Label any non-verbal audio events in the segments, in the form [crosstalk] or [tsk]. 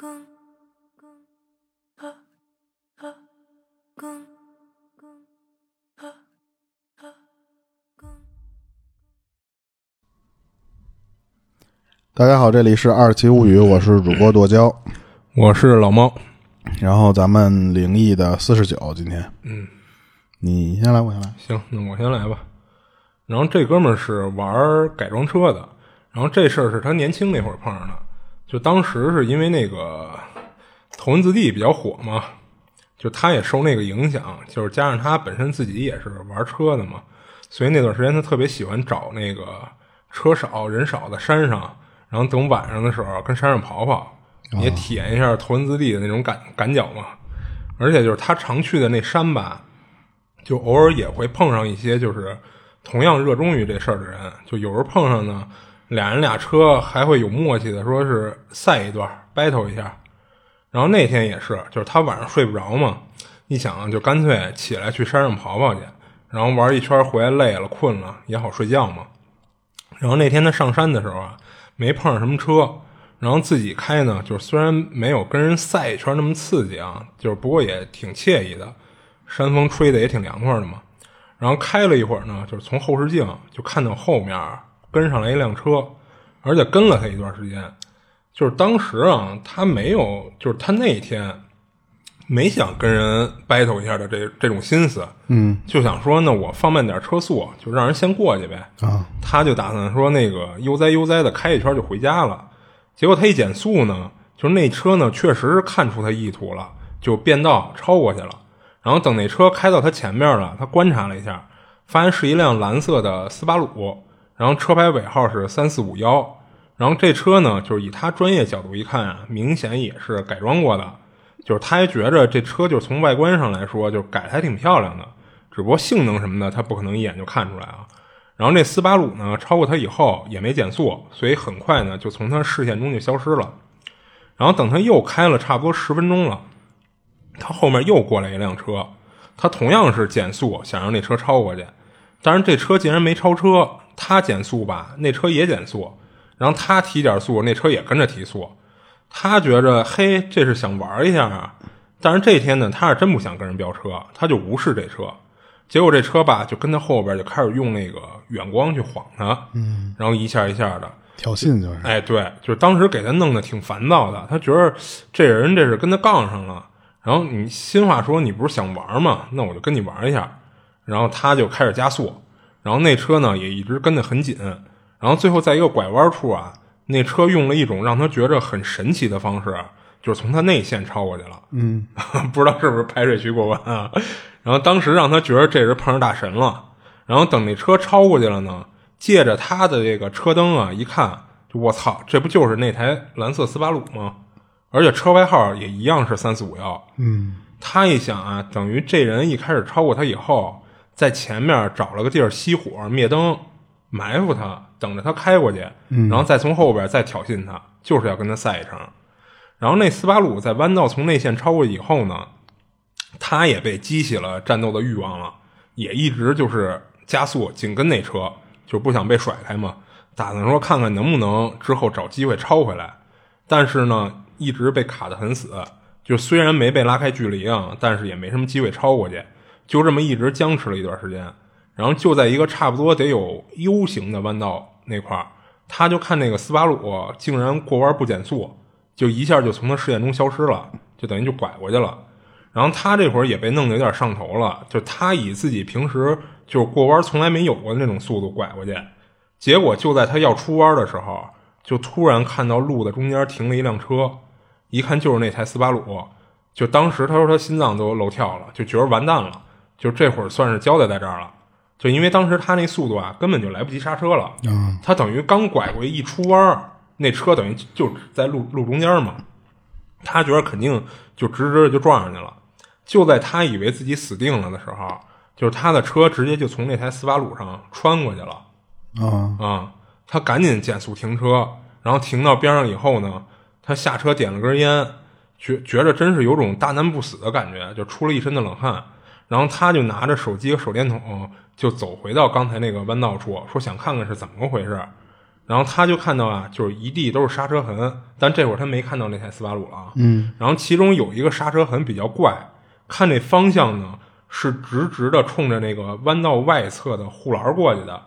公公啊啊公公啊啊公。大家好，这里是二期物语，我是主播剁椒，我是老猫，然后咱们灵异的四十九，今天。嗯，你先来，我先来。行，那我先来吧。然后这哥们儿是玩改装车的，然后这事儿是他年轻那会儿碰上的，就当时是因为那个头文字 D 比较火嘛，就他也受那个影响，就是加上他本身自己也是玩车的嘛，所以那段时间他特别喜欢找那个车少人少的山上，然后等晚上的时候跟山上跑跑，也体验一下头文字 D 的那种感感脚嘛。而且就是他常去的那山吧，就偶尔也会碰上一些就是同样热衷于这事儿的人，就有时候碰上呢，俩人俩车还会有默契的，说是赛一段 battle 一下。然后那天也是，就是他晚上睡不着嘛，一想就干脆起来去山上跑跑去，然后玩一圈回来累了困了也好睡觉嘛。然后那天他上山的时候啊，没碰上什么车，然后自己开呢，就是虽然没有跟人赛一圈那么刺激啊，就是不过也挺惬意的，山风吹的也挺凉快的嘛。然后开了一会儿呢，就是从后视镜就看到后面跟上来一辆车，而且跟了他一段时间。就是当时啊，他没有，就是他那天没想跟人 battle 一下的这这种心思，嗯就想说呢我放慢点车速，就让人先过去呗。啊，他就打算说那个悠哉悠哉的开一圈就回家了。结果他一减速呢，就是那车呢确实是看出他意图了，就变道超过去了。然后等那车开到他前面了，他观察了一下，发现是一辆蓝色的斯巴鲁，然后车牌尾号是三四五幺。然后这车呢，就是以他专业角度一看啊，明显也是改装过的。就是他还觉着这车就是从外观上来说，就是改的还挺漂亮的，只不过性能什么的他不可能一眼就看出来啊。然后这斯巴鲁呢，超过他以后也没减速，所以很快呢就从他视线中就消失了。然后等他又开了差不多十分钟了，他后面又过来一辆车，他同样是减速想让那车超过去，但是这车竟然没超车，他减速吧，那车也减速，然后他提点速，那车也跟着提速。他觉着嘿，这是想玩一下啊，但是这天呢，他是真不想跟人飙车，他就无视这车。结果这车吧，就跟他后边就开始用那个远光去晃他，嗯，然后一下一下的，挑衅就是，哎，对，就是当时给他弄得挺烦躁的，他觉得这人这是跟他杠上了。然后你新话说你不是想玩吗？那我就跟你玩一下。然后他就开始加速，然后那车呢也一直跟得很紧。然后最后在一个拐弯处啊，那车用了一种让他觉着很神奇的方式，就是从他内线超过去了。嗯，[laughs] 不知道是不是排水渠过弯啊？然后当时让他觉得这人碰上大神了。然后等那车超过去了呢，借着他的这个车灯啊，一看，就我操，这不就是那台蓝色斯巴鲁吗？而且车牌号也一样是三四五幺。嗯他一想啊，等于这人一开始超过他以后，在前面找了个地儿熄火灭灯，埋伏他，等着他开过去，然后再从后边再挑衅他，就是要跟他赛一场。然后那斯巴鲁在弯道从内线超过以后呢，他也被激起了战斗的欲望了，也一直就是加速紧跟那车，就不想被甩开嘛，打算说看看能不能之后找机会超回来。但是呢，一直被卡得很死，就虽然没被拉开距离啊，但是也没什么机会超过去，就这么一直僵持了一段时间。然后就在一个差不多得有 U 型的弯道那块儿，他就看那个斯巴鲁竟然过弯不减速，就一下就从他视线中消失了，就等于就拐过去了。然后他这会儿也被弄得有点上头了，就他以自己平时就是过弯从来没有过的那种速度拐过去，结果就在他要出弯的时候，就突然看到路的中间停了一辆车，一看就是那台斯巴鲁，就当时他说他心脏都漏跳了，就觉得完蛋了，就这会儿算是交代在这儿了，就因为当时他那速度啊，根本就来不及刹车了，啊，他等于刚拐过去一出弯儿，那车等于就在路路中间嘛，他觉得肯定就直直的就撞上去了。就在他以为自己死定了的时候，就是他的车直接就从那台斯巴鲁上穿过去了啊，啊、他赶紧减速停车，然后停到边上以后呢，他下车点了根烟，觉觉着真是有种大难不死的感觉，就出了一身的冷汗。然后他就拿着手机和手电筒，就走回到刚才那个弯道处，说想看看是怎么个回事。然然后他就看到啊，就是一地都是刹车痕，但这会儿他没看到那台斯巴鲁了啊。嗯，然后其中有一个刹车痕比较怪，看那方向呢是直直的冲着那个弯道外侧的护栏过去的。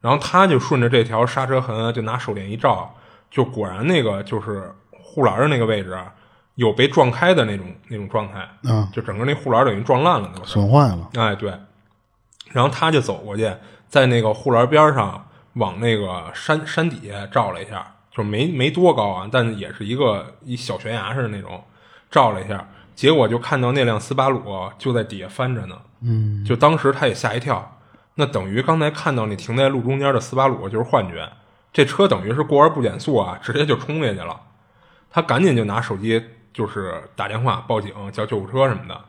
然后他就顺着这条刹车痕，就拿手电一照，就果然那个就是护栏的那个位置啊有被撞开的那种那种状态，嗯，就整个那护栏等于撞烂了。损坏了，哎，对，然后他就走过去，在那个护栏边上往那个山山底下照了一下，就没没多高啊，但也是一个一小悬崖似的那种，照了一下，结果就看到那辆斯巴鲁就在底下翻着呢，嗯，就当时他也吓一跳，那等于刚才看到那停在路中间的斯巴鲁就是幻觉，这车等于是过弯不减速啊，直接就冲下去了，他赶紧就拿手机就是打电话报警叫救护车什么的。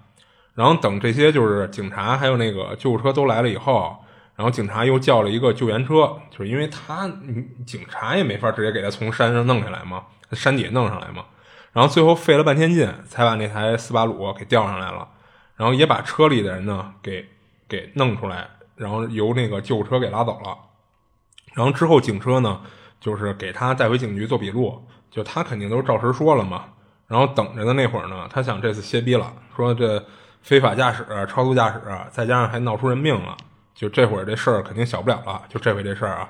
然后等这些就是警察还有那个救护车都来了以后，然后警察又叫了一个救援车，就是因为他警察也没法直接给他从山上弄下来嘛，山底下弄上来嘛。然后最后费了半天劲才把那台斯巴鲁给调上来了，然后也把车里的人呢给给弄出来，然后由那个救护车给拉走了。然后之后警车呢就是给他带回警局做笔录，就他肯定都照实说了嘛。然后等着的那会儿呢，他想这次歇逼了，说这。非法驾驶、超速驾驶，再加上还闹出人命了，就这会儿这事儿肯定小不了了。就这回这事儿啊，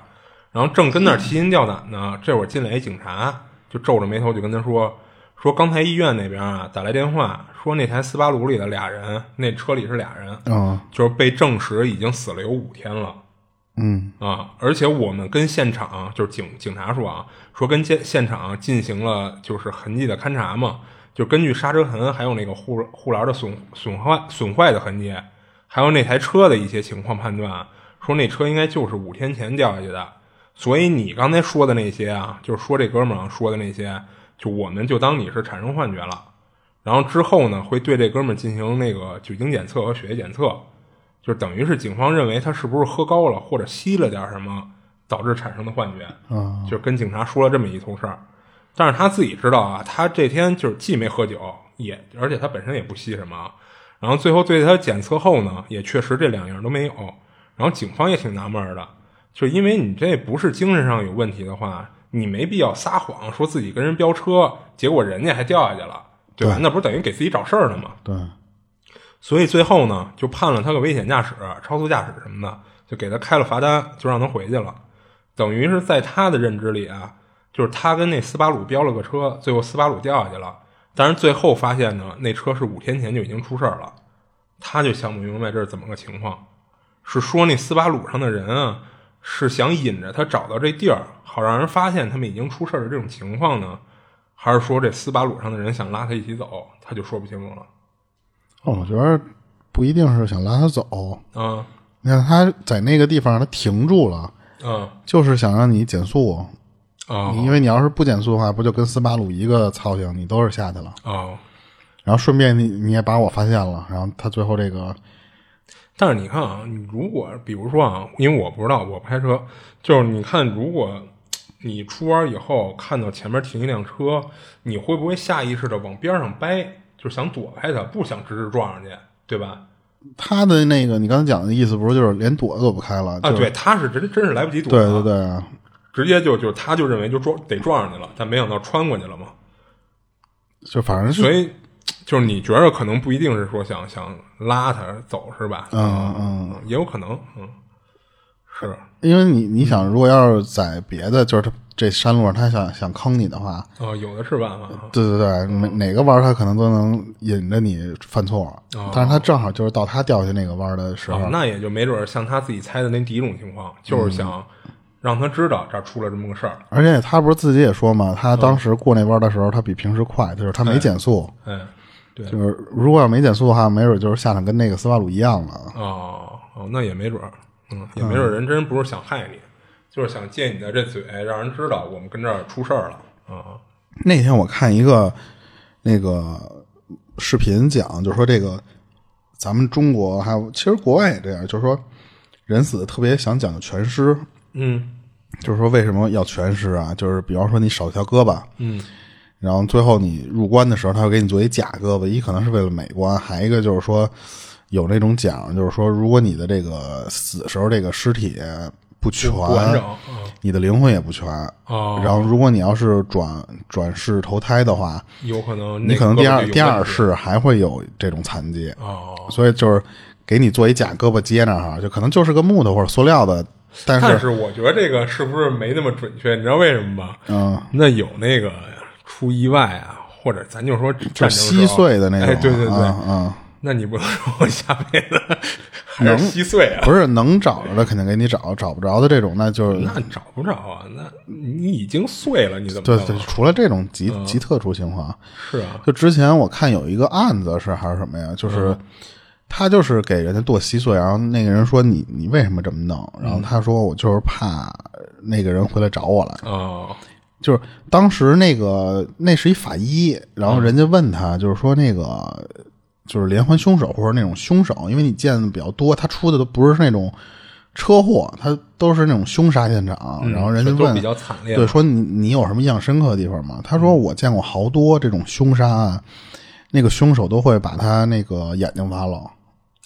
然后正跟那儿提心吊胆呢，这会儿进来一警察，就皱着眉头就跟他说：“说刚才医院那边啊打来电话，说那台斯巴鲁里的俩人，那车里是俩人，啊，就是被证实已经死了有五天了嗯，啊！而且我们跟现场就是警警察说啊，说跟现现场进行了就是痕迹的勘查嘛。”就根据刹车痕，还有那个护护栏的损损坏损坏的痕迹，还有那台车的一些情况判断，说那车应该就是五天前掉下去的。所以你刚才说的那些啊，就是说这哥们儿说的那些，就我们就当你是产生幻觉了。然后之后呢，会对这哥们儿进行那个酒精检测和血液检测，就等于是警方认为他是不是喝高了或者吸了点什么导致产生的幻觉。啊，就跟警察说了这么一通事儿。但是他自己知道啊，他这天就是既没喝酒，也而且他本身也不吸什么，然后最后对他检测后呢，也确实这两样都没有。然后警方也挺纳闷的，就因为你这不是精神上有问题的话，你没必要撒谎说自己跟人飙车，结果人家还掉下去了，对吧？对那不是等于给自己找事儿呢吗？对，所以最后呢，就判了他个危险驾驶、超速驾驶什么的，就给他开了罚单，就让他回去了。等于是在他的认知里啊。就是他跟那斯巴鲁飙了个车，最后斯巴鲁掉下去了。但是最后发现呢，那车是五天前就已经出事儿了。他就想不明白这是怎么个情况，是说那斯巴鲁上的人啊，是想引着他找到这地儿，好让人发现他们已经出事儿的这种情况呢，还是说这斯巴鲁上的人想拉他一起走？他就说不清楚了。哦，我觉得不一定是想拉他走。啊你看他在那个地方他停住了，啊就是想让你减速。啊因为你要是不减速的话，不就跟斯巴鲁一个操性，你都是下去了。啊！然后顺便你你也把我发现了，然后他最后这个但是你看啊，你如果比如说啊，因为我不知道，我不开车，就是你看，如果你出弯以后看到前面停一辆车，你会不会下意识的往边上掰，就是想躲开他，不想直直撞上去，对吧？他的那个你刚才讲的意思，不是就是连躲都躲不开了？啊，就是对，他是真真是来不及躲，对对，对啊，直接就就他就认为就撞得撞上去了，但没想到穿过去了嘛，就反正是所以就是你觉得可能不一定是说想想拉他走是吧？嗯嗯，也有可能，嗯，是因为你你想，如果要是在别的，就是他这山路上他想想坑你的话，啊，有的是办法，对对对，哪哪个弯儿他可能都能引着你犯错，但是他正好就是到他掉下那个弯儿的时候，啊，那也就没准儿像他自己猜的那第一种情况，就是想让他知道这儿出了这么个事儿。而且他不是自己也说嘛，他当时过那弯儿的时候，他比平时快，就是他没减速，哎，对，就是如果要没减速的话，没准就是下场跟那个斯巴鲁一样了。哦哦，那也没准儿，嗯，也没准儿人真不是想害你，就是想借你的这嘴，让人知道我们跟这儿出事儿了。啊。那天我看一个那个视频讲，就是说这个咱们中国还有其实国外也这样，就是说人死特别想讲究全尸，嗯。就是说为什么要全尸啊？就是比方说你少一条胳膊，嗯。然后最后你入关的时候，他会给你做一假胳膊，一可能是为了美观，还一个就是说有那种讲，就是说如果你的这个死时候这个尸体不全，不完整。嗯你的灵魂也不全。哦，然后，如果你要是转转世投胎的话，有可能你可能第二第二世世还会有这种残疾，哦，所以就是给你做一假胳膊接那儿哈，就可能就是个木头或者塑料的，但是但是我觉得这个是不是没那么准确？你知道为什么吗？嗯，那有那个出意外啊，或者咱就说就战争碎的那种，哎，对对对，嗯嗯，那你不能说我下辈子 [laughs] 还是稀碎啊？不是能找着的肯定给你找，找不着的这种那就是那找不着啊，那你已经碎了，你怎么对对，除了这种极极特殊情况，是啊，就之前我看有一个案子是还是什么呀，就是他就是给人家剁稀碎，然后那个人说你你为什么这么弄？然后他说我就是怕那个人回来找我来。哦，就是当时那个那是一法医，然后人家问他，就是说那个就是连环凶手或者那种凶手，因为你见的比较多，他出的都不是那种车祸，他都是那种凶杀现场。然后人家问比较惨烈，对，说你你有什么印象深刻的地方吗？他说我见过好多这种凶杀案，那个凶手都会把他那个眼睛挖了，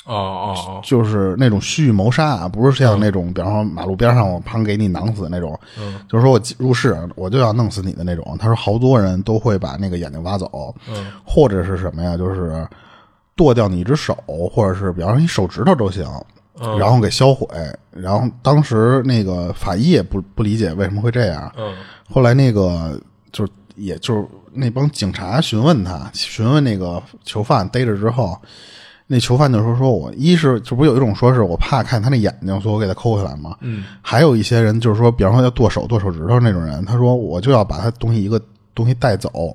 哦哦哦，就是那种蓄意谋杀啊，不是像那种，比方说马路边上我砰给你囊死那种，嗯就是说我入室我就要弄死你的那种。他说好多人都会把那个眼睛挖走，嗯或者是什么呀，就是剁掉你一只手，或者是比方说你手指头都行，嗯。然后给销毁。然后当时那个法医也不不理解为什么会这样，嗯。后来那个就是也就是那帮警察询问他，询问那个囚犯逮着之后，那囚犯就说说我一是这不有一种说是我怕看他那眼睛，所以我给他抠下来嘛。嗯。还有一些人就是说，比方说要剁手、剁手指头那种人，他说我就要把他东西一个东西带走，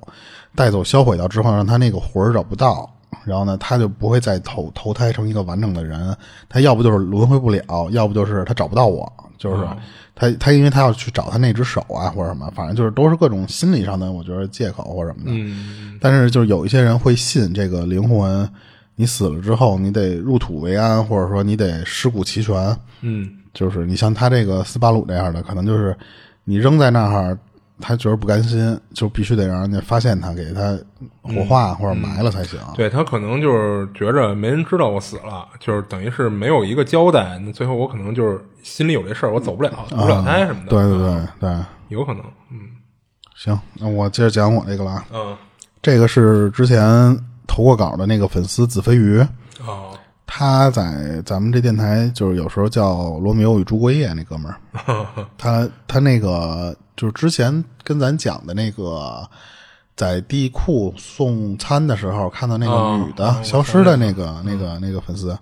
带走销毁掉之后，让他那个魂儿找不到，然后呢，他就不会再投投胎成一个完整的人。他要不就是轮回不了，要不就是他找不到我，就是他他因为他要去找他那只手啊或者什么，反正就是都是各种心理上的我觉得借口或者什么的。嗯但是就是有一些人会信这个灵魂，你死了之后你得入土为安，或者说你得尸骨齐全。嗯就是你像他这个斯巴鲁这样的，可能就是你扔在那儿，他觉得不甘心，就必须得让人家发现他，给他火化或者埋了才行。对他可能就是觉着没人知道我死了，就是等于是没有一个交代，那最后我可能就是心里有这事儿，我走不了，投不了胎什么的。对对对对，有可能，嗯。行，那我接着讲我这个了啊。嗯。这个是之前投过稿的那个粉丝子飞鱼，哦。他在咱们这电台就是有时候叫《罗密欧与朱过夜》那哥们儿，[laughs] 他他那个就是之前跟咱讲的那个，在地库送餐的时候看到那个哦女的、哦消失的那个、那个那个粉丝，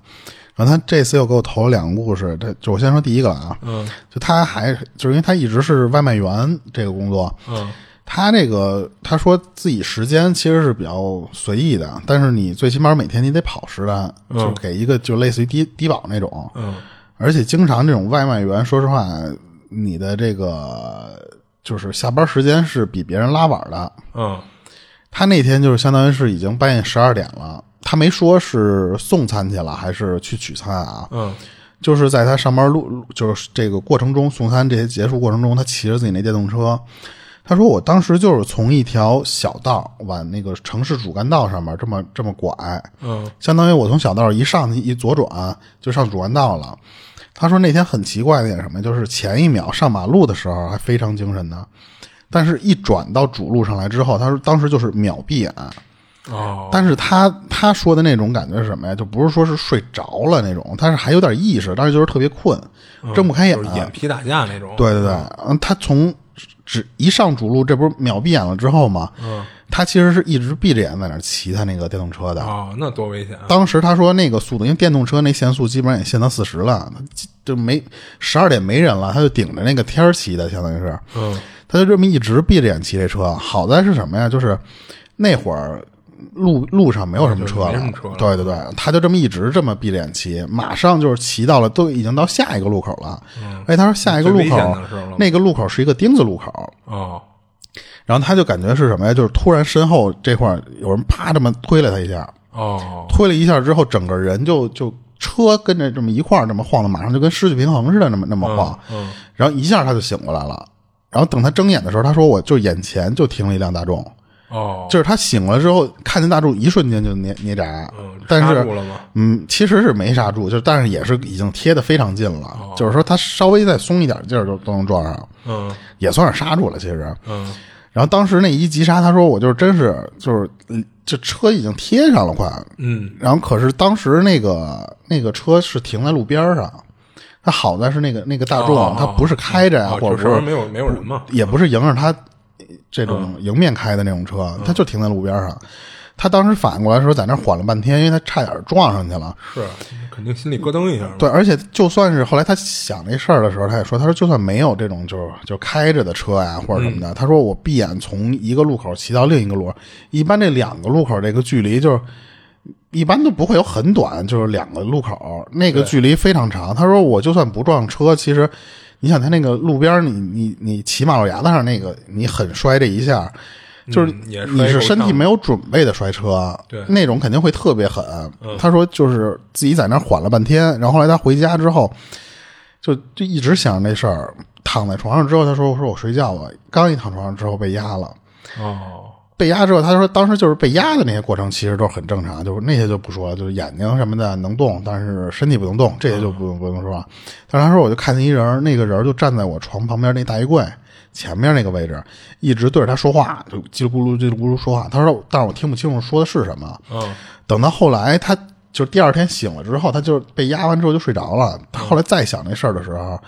然后他这次又给我投了两个故事，他就我先说第一个啊，嗯就他还就是因为他一直是外卖员这个工作，嗯他这个他说自己时间其实是比较随意的，但是你最起码每天你得跑十单，就给一个就类似于低低保那种，嗯。而且经常这种外卖员，说实话，你的这个就是下班时间是比别人拉晚的。嗯他那天就是相当于是已经半夜十二点了，他没说是送餐去了还是去取餐啊，嗯就是在他上班路，就是这个过程中送餐这些结束过程中，他骑着自己那电动车。他说：“我当时就是从一条小道往那个城市主干道上面这么这么拐，嗯相当于我从小道一上去一左转就上主干道了。他说那天很奇怪的一点什么，就是前一秒上马路的时候还非常精神呢，但是一转到主路上来之后，他说当时就是秒闭眼。哦但是他他说的那种感觉是什么呀？就不是说是睡着了那种，但是还有点意识，但是就是特别困，睁不开眼。就是眼皮打架那种。对对对，嗯，他从只一上主路，这不是秒闭眼了之后吗？嗯他其实是一直闭着眼在那儿骑他那个电动车的。哦，那多危险啊！当时他说那个速度，因为电动车那限速基本上也限到四十了，就没十二点没人了，他就顶着那个天儿骑的，相当于是，嗯他就这么一直闭着眼骑这车。好在是什么呀？就是那会儿路路上没有什么车了，哦就没什么车了。对对对，他就这么一直这么闭着眼骑，马上就是骑到了，都已经到下一个路口了。哎，他说下一个路口那个路口是一个丁字路口，哦。然后他就感觉是什么呀？就是突然身后这块有人啪这么推了他一下。哦。推了一下之后，整个人就就车跟着这么一块儿这么晃的，马上就跟失去平衡似的，那么那么晃，嗯。然后一下他就醒过来了。然后等他睁眼的时候，他说我就眼前就停了一辆大众，哦，就是他醒了之后看见大柱，一瞬间就捏捏闸，嗯，但是？嗯，其实是没刹住，就但是也是已经贴的非常近了，就是说他稍微再松一点劲儿就都能撞上，嗯。也算是刹住了。其实，嗯。然后当时那一急刹，他说我就是真是就是嗯这车已经贴上了快，嗯。然后可是当时那个那个车是停在路边上，他好在是那个那个大众，哦它不是开着呀、哦或者没有没有人嘛？也不是迎着他这种嗯迎面开的那种车，他就停在路边上。他当时反应过来的时候，在那儿缓了半天，因为他差点撞上去了。是，肯定心里咯噔一下。对，而且就算是后来他想这事儿的时候，他也说，他说就算没有这种就是就开着的车呀或者什么的，他说我闭眼从一个路口骑到另一个路，一般这两个路口这个距离就是一般都不会有很短，就是两个路口那个距离非常长。他说我就算不撞车，其实你想他那个路边儿你你你骑马路牙子上那个你狠摔这一下。就是你是身体没有准备的摔车，对那种肯定会特别狠。他说就是自己在那缓了半天，然后后来他回家之后，就就一直想着那事儿。躺在床上之后，他说：“我说我睡觉吧。”刚一躺床上之后被压了，哦，被压之后，他说当时就是被压的那些过程其实都是很正常，就是那些就不说了，就是眼睛什么的能动，但是身体不能动，这些就不用不用说。但是他说我就看见一人，那个人就站在我床旁边那大衣柜前面那个位置，一直对着他说话，就叽里咕噜叽里咕噜说话。他说，但是我听不清楚说的是什么。嗯等到后来，他就第二天醒了之后，他就被压完之后就睡着了。他后来再想这事儿的时候，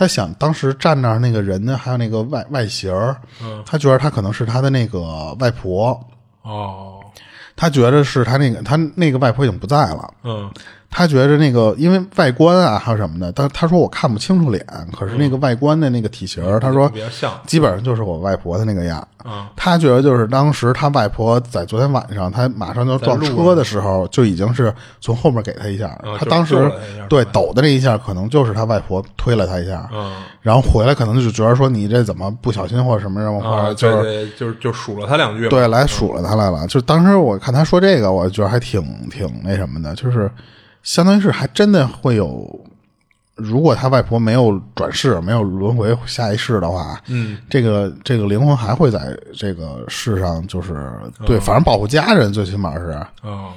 他想当时站那儿那个人呢，还有那个外外形儿，他觉得他可能是他的那个外婆，哦，他觉得是他那个他那个外婆已经不在了。嗯他觉得那个因为外观啊还有什么的，他他说我看不清楚脸，可是那个外观的那个体型儿，他说比较像基本上就是我外婆的那个样。嗯他觉得就是当时他外婆在昨天晚上，他马上就撞车的时候，就已经是从后面给他一下。嗯他当时对抖的那一下，可能就是他外婆推了他一下，嗯然后回来可能就觉得说你这怎么不小心或者什么什么，或啊，者就是就是就数了他两句。对，来数了他来了。就当时我看他说这个，我觉得还挺挺那什么的，就是相当于是还真的会有，如果他外婆没有转世，没有轮回下一世的话，嗯，这个这个灵魂还会在这个世上，就是对，反正保护家人，最起码是，哦，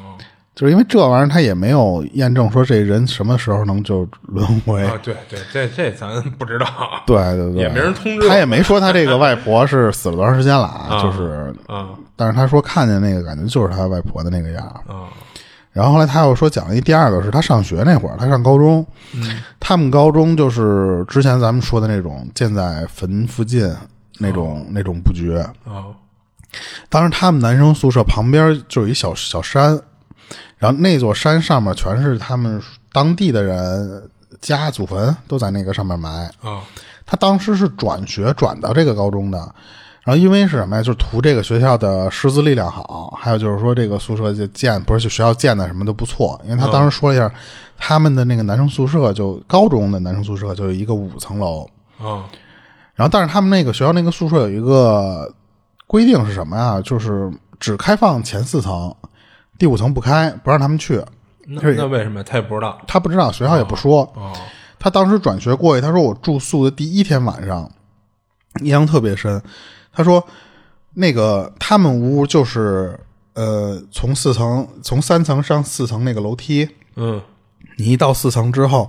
就是因为这玩意儿他也没有验证说这人什么时候能就轮回。啊，对对，这这咱不知道。对对对，也没人通知他也没说他这个外婆是死了多长时间了啊，啊就是，啊但是他说看见那个感觉就是他外婆的那个样儿。啊然后后来他又说讲了一第二个是他上学那会儿，他上高中，嗯他们高中就是之前咱们说的那种建在坟附近那种、那种布局。哦当时他们男生宿舍旁边就有一小小山，然后那座山上面全是他们当地的人家祖坟，都在那个上面埋。啊他当时是转学转到这个高中的，然后因为是什么呀？就是图这个学校的师资力量好，还有就是说这个宿舍就建不是就学校建的什么都不错。因为他当时说了一下，他们的那个男生宿舍就高中的男生宿舍就有一个五层楼，啊然后但是他们那个学校那个宿舍有一个规定是什么呀？就是只开放前四层，第五层不开，不让他们去。那那为什么他也不知道？他不知道，学校也不说。哦他当时转学过去，他说我住宿的第一天晚上，印象特别深。他说，那个他们屋就是呃，从四层从三层上四层那个楼梯，嗯。你一到四层之后，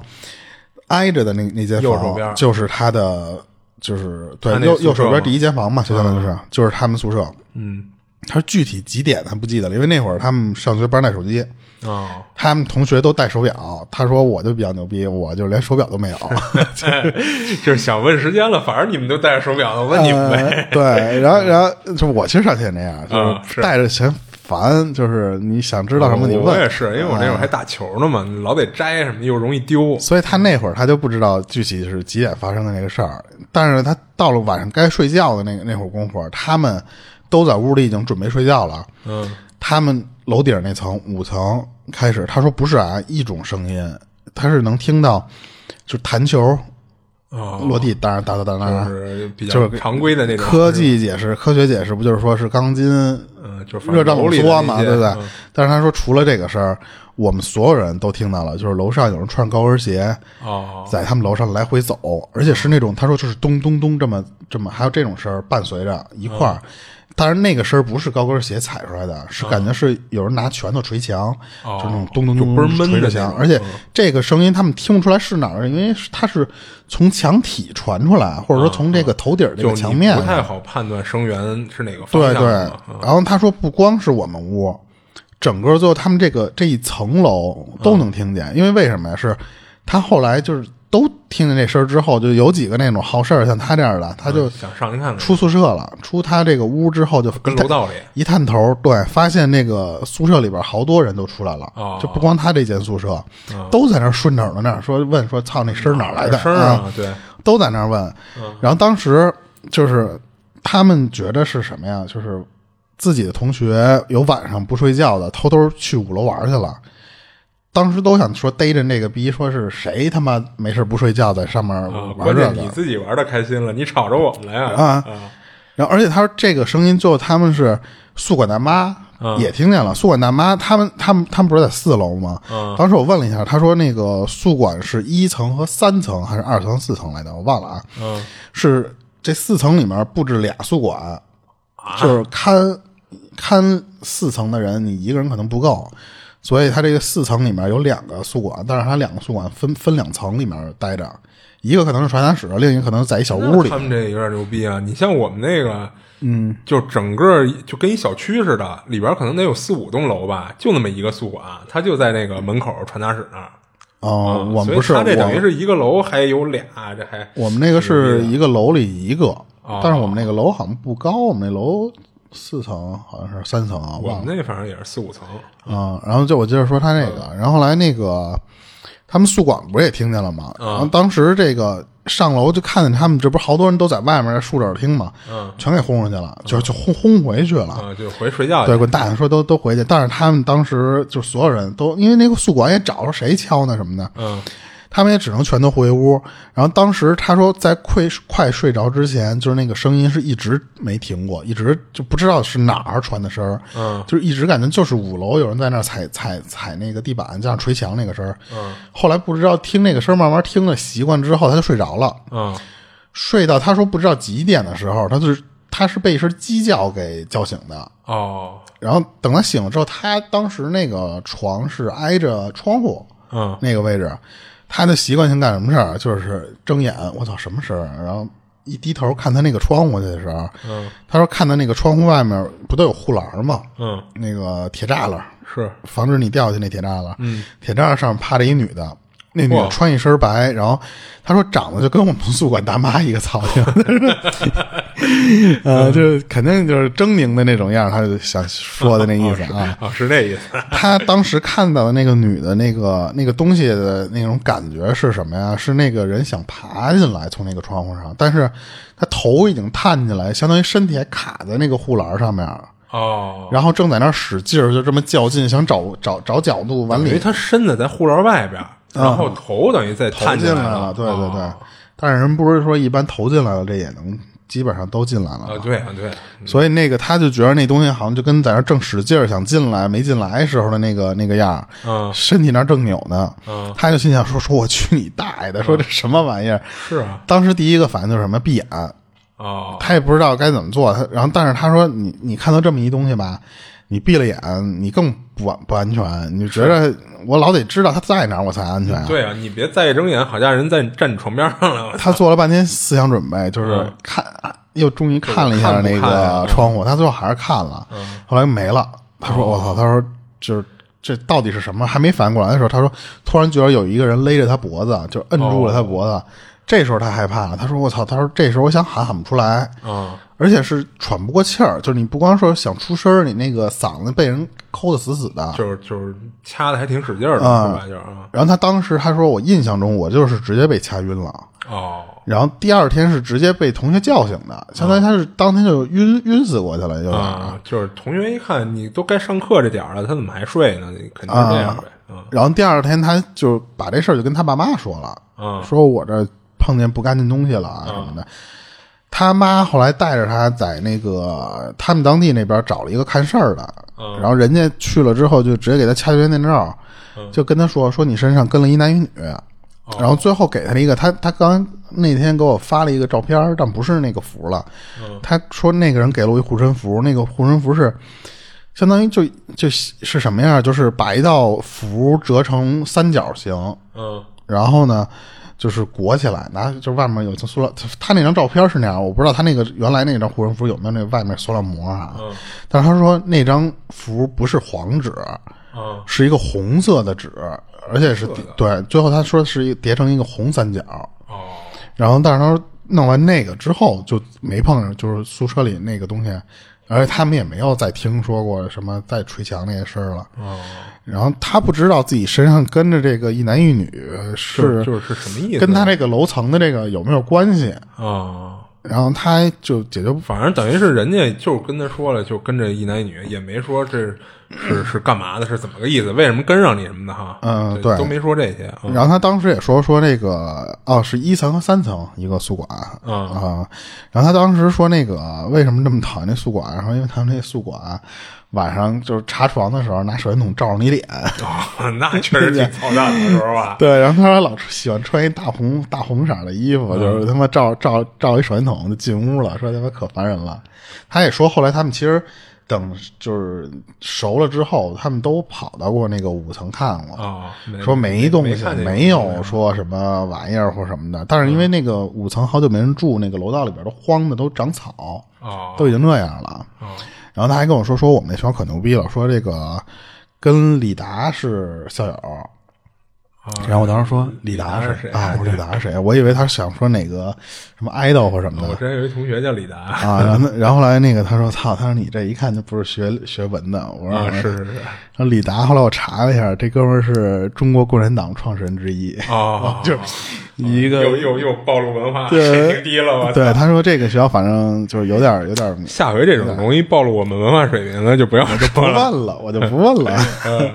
挨着的那那间右手边房就是他的，就是对他那右宿舍吗右手边第一间房嘛，就相当于是、就是他们宿舍。嗯他说具体几点他不记得了，因为那会儿他们上学不让带手机，哦他们同学都带手表。他说我就比较牛逼，我就连手表都没有。[laughs] 就是想问时间了，反正你们都带着手表呢，我问你们呗。呃 [laughs] 对，然后然后就我其实上学也那样，嗯就是带着嫌烦，就是你想知道什么你问。我也是，因为我那会儿还打球呢嘛，老得摘什么，又容易丢。所以他那会儿他就不知道具体是几点发生的那个事儿，但是他到了晚上该睡觉的那个那会儿功夫，他们都在屋里已经准备睡觉了。嗯他们楼顶那层五层开始，他说不是啊，一种声音，他是能听到，就弹球哦，落地，当然哒哒哒哒哒。就是比就是较常规的那种科技解释、科学解释不就是说是钢筋嗯，就是热胀冷缩嘛，对不对嗯？但是他说除了这个事儿，我们所有人都听到了，就是楼上有人穿高跟鞋哦，在他们楼上来回走，而且是那种他说就是咚咚咚这么这么，还有这种声儿伴随着一块儿。当然那个声儿不是高跟鞋踩出来的，是感觉是有人拿拳头捶墙，哦就那种咚咚咚就倍儿闷捶着墙而且这个声音他们听不出来是哪儿，因为是它是从墙体传出来，或者说从这个头顶儿这个墙面不太好判断声源是哪个方向对对然后他说不光是我们屋，整个最后他们这个这一层楼都能听见，因为为什么呀？是他后来就是都听见这声儿之后，就有几个那种好事儿，像他这样的，他就想上去看看，出宿舍了，出他这个屋之后就跟楼道里一探头，对，发现那个宿舍里边好多人都出来了，哦就不光他这间宿舍，都在那儿顺着呢，那儿说问说操那声儿哪儿来的声儿啊？对，都在那儿问。然后当时就是他们觉得是什么呀？就是自己的同学有晚上不睡觉的，偷偷去五楼玩去了。当时都想说逮着那个逼，说是谁他妈没事不睡觉在上面啊，玩。你自己玩的开心了，你吵着我们了呀啊然后，而且他说这个声音，最后他们是宿管大妈嗯也听见了。宿管大妈他们他们他们不是在四楼吗？嗯当时我问了一下，他说那个宿管是一层和三层还是二层四层来的，我忘了啊。嗯是这四层里面布置俩宿管，啊就是看看四层的人，你一个人可能不够，所以它这个四层里面有两个宿管，但是它两个宿管分分两层里面待着，一个可能是传达室，另一个可能在一小屋里他。们这有点牛逼啊！你像我们那个，嗯，就整个就跟一小区似的，里边可能得有四五栋楼吧，就那么一个宿管，他就在那个门口传达室那儿。哦，我们不是，他这等于是一个楼还有俩，这还我们那个是一个楼里一个，哦但是我们那个楼好像不高，我们那楼四层好像是三层啊，我忘了们那反正也是四五层。啊、然后就我接着说他那个，然后后来那个他们宿管不是也听见了吗？然后当时这个上楼就看见他们，这不是好多人都在外面竖着耳听嘛，嗯，全给轰出去了，就就轰轰回去了。啊，就回睡觉去。对，滚蛋！说都都回去，但是他们当时就所有人都因为那个宿管也找着谁敲呢什么的，嗯他们也只能全都回屋。然后当时他说，在快快睡着之前，就是那个声音是一直没停过，一直就不知道是哪儿传的声儿，嗯就是一直感觉就是五楼有人在那儿踩踩踩那个地板，这样捶墙那个声儿。嗯后来不知道听那个声儿，慢慢听了习惯之后，他就睡着了。嗯睡到他说不知道几点的时候，他就是他是被一声鸡叫给叫醒的。哦然后等他醒了之后，他当时那个床是挨着窗户，嗯那个位置，他的习惯性干什么事儿？就是睁眼，我操，什么事儿？然后一低头看他那个窗户去的时候，嗯他说看到那个窗户外面不都有护栏吗？嗯，那个铁栅栏，是防止你掉下去那铁栅栏。嗯，铁栅栏上面趴着一女的，那女的穿一身白，然后她说长得就跟我们宿管大妈一个造型，[laughs] 呃，就肯定就是狰狞的那种样儿，他就想说的那意思啊。啊，是那意思。他当时看到的那个女的那个那个东西的那种感觉是什么呀？是那个人想爬进来从那个窗户上，但是他头已经探进来，相当于身体还卡在那个护栏上面，哦，然后正在那儿使劲儿，就这么较劲，想找找找角度完了，因为他身子在护栏外边，然后头等于再投进来了。对对对，哦但是人不是说一般投进来了，这也能基本上都进来了。啊，对啊对，所以那个他就觉得那东西好像就跟在那儿正使劲儿想进来没进来时候的那个那个样儿，嗯身体那儿正扭呢，嗯他就心想说说我去你大爷的，说这什么玩意儿？是啊，当时第一个反应就是什么闭眼，哦，他也不知道该怎么做，他然后但是他说你你看到这么一东西吧，你闭了眼，你更不安不安全，你觉得我老得知道他在哪儿我才安全啊。对啊，你别再一睁眼，好家伙人在站你床边上了。他做了半天思想准备，就是看，又终于看了一下那个窗户，他最后还是看了，后来没了。他说：“我操！”他说：“就是这到底是什么？”还没反应过来的时候，他说：“突然觉得有一个人勒着他脖子，就摁住了他脖子。这时候他害怕了，他说：“我操！”他说：“这时候我想喊喊不出来，啊，而且是喘不过气儿，就是你不光说想出声儿，你那个嗓子被人抠的死死的。”就是就是掐的还挺使劲儿的，啊是吧？就然后他当时他说：“我印象中我就是直接被掐晕了。”哦，然后第二天是直接被同学叫醒的，相当于他是当天就晕晕死过去了，有点儿。啊，就是同学一看你都该上课这点儿了，他怎么还睡呢？肯定是这样呗。嗯然后第二天他就把这事儿就跟他爸妈说了，嗯说我这碰见不干净东西了啊什么的。他妈后来带着他在那个他们当地那边找了一个看事儿的，嗯。然后人家去了之后就直接给他掐绝电照，就跟他说说你身上跟了一男一女，然后最后给他了一个，他他刚那天给我发了一个照片，但不是那个符了。他说那个人给了我一护身符，那个护身符是相当于就就是什么样，就是把一道符折成三角形，嗯。然后呢就是裹起来，拿就是外面有一层塑料。他他那张照片是那样，我不知道他那个原来那张护身符有没有那外面塑料膜啊？嗯但是他说那张符不是黄纸，嗯是一个红色的纸，而且是对，最后他说是一叠成一个红三角，哦然后但是他说弄完那个之后就没碰上，就是宿舍里那个东西，而且他们也没有再听说过什么再捶墙那些事儿了。哦，然后他不知道自己身上跟着这个一男一女是就是什么意思？跟他这个楼层的这个有没有关系，啊。然后他就解决反正等于是人家就跟他说了，就跟着一男一女，也没说这是是干嘛的，是怎么个意思，为什么跟上你什么的哈。嗯对都没说这些。嗯然后他当时也说说那个哦，是一层和三层一个宿管嗯啊。然后他当时说那个为什么这么讨厌那宿管？然后因为他们那宿管晚上就是查床的时候拿手电筒照着你脸。哦，那确实挺操蛋的，时候吧。对，然后他说老喜欢穿一大红大红色的衣服，就是他妈照照照一手电筒就进屋了，说他妈可烦人了。他也说后来他们其实等就是熟了之后，他们都跑到过那个五层看过。啊，说没东西，没有说什么玩意儿或什么的。但是因为那个五层好久没人住，那个楼道里边都荒的都长草，哦都已经那样了。哦然后他还跟我说，说我们那学校可牛逼了，说这个跟李达是校友。啊然后我当时说李达是谁啊？我说李达是谁？我以为他想说哪个什么 idol 或什么的我之前有一同学叫李达啊。然后然后后来那个他说操，他说你这一看就不是学学文的。我说啊，是是是，然后李达，后来我查了一下，这哥们儿是中国共产党创始人之一。啊，就是一个又又又暴露文化对水平低了，对，他说这个学校反正就是有点有点 [laughs] 下回这种容易暴露我们文化水平的就不要不说了。问了，我就不问了。[laughs]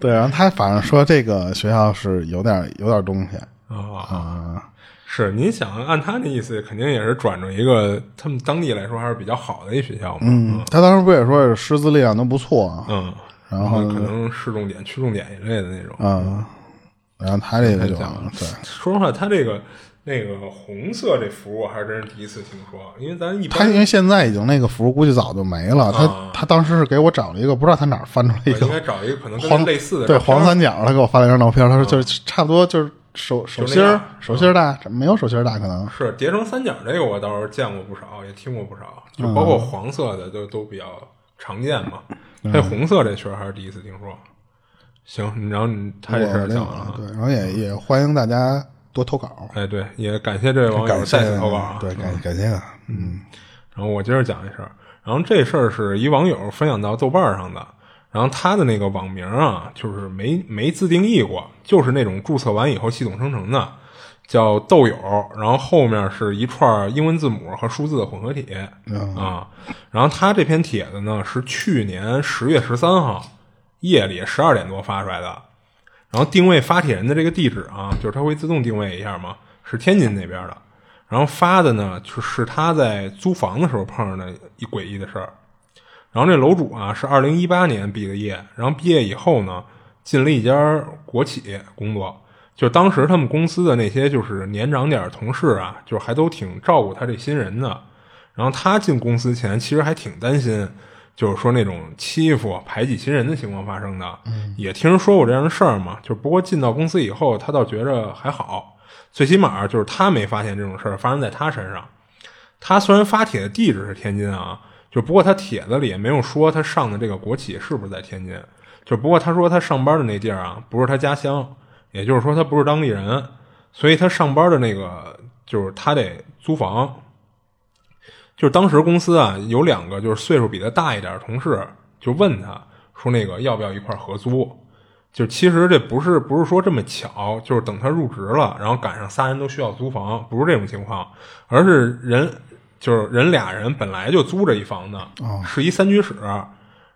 对，然后他反正说这个学校是有点有点东西啊，啊，是您想按他那意思，肯定也是转着一个他们当地来说还是比较好的一学校嘛。嗯，他当时不也说是师资力量都不错，嗯，然后可能市重点、区重点一类的那种。嗯，然后他这个就对，说实话，他这个那个红色这符，我还是真是第一次听说，因为咱一他般因为现在已经那个符估计早就没了，他啊。他当时是给我找了一个不知道他哪儿翻出来一个应该找一个可能跟黄类似的对黄三角，他给我发了一张照片，他说就是差不多就是手手心儿手心儿大，没有手心儿大可能。是叠成三角这个，我倒是见过不少，也听过不少，就嗯。包括黄色的都都比较常见嘛。嗯。红色这确实还是第一次听说。行，然后你他这事我这个儿讲完了，对，然后也也欢迎大家多投稿，哎，对，也感谢这位网友感谢再次投稿啊。对，感感谢啊，嗯然后我接着讲一事儿，然后这事儿是一网友分享到豆瓣上的，然后他的那个网名啊，就是没没自定义过，就是那种注册完以后系统生成的，叫豆友，然后后面是一串英文字母和数字的混合体啊。然后他这篇帖子呢是去年十月十三号夜里十二点多发出来的，然后定位发帖人的这个地址啊，就是他会自动定位一下嘛，是天津那边的。然后发的呢，就是他在租房的时候碰上的一诡异的事儿。然后这楼主啊是二零一八年毕的业，然后毕业以后呢，进了一家国企工作。就当时他们公司的那些就是年长点同事啊，就还都挺照顾他这新人的。然后他进公司前其实还挺担心，就是说那种欺负、排挤新人的情况发生的。也听人说过这样的事儿嘛。就不过进到公司以后，他倒觉着还好，最起码就是他没发现这种事儿发生在他身上。他虽然发帖的地址是天津啊，就不过他帖子里也没有说他上的这个国企是不是在天津。就不过他说他上班的那地儿啊，不是他家乡，也就是说他不是当地人，所以他上班的那个就是他得租房。就是当时公司啊有两个就是岁数比他大一点的同事，就问他说那个要不要一块儿合租。就其实这不是不是说这么巧，就是等他入职了，然后赶上仨人都需要租房，不是这种情况，而是人就是人俩人本来就租着一房子，是一三居室。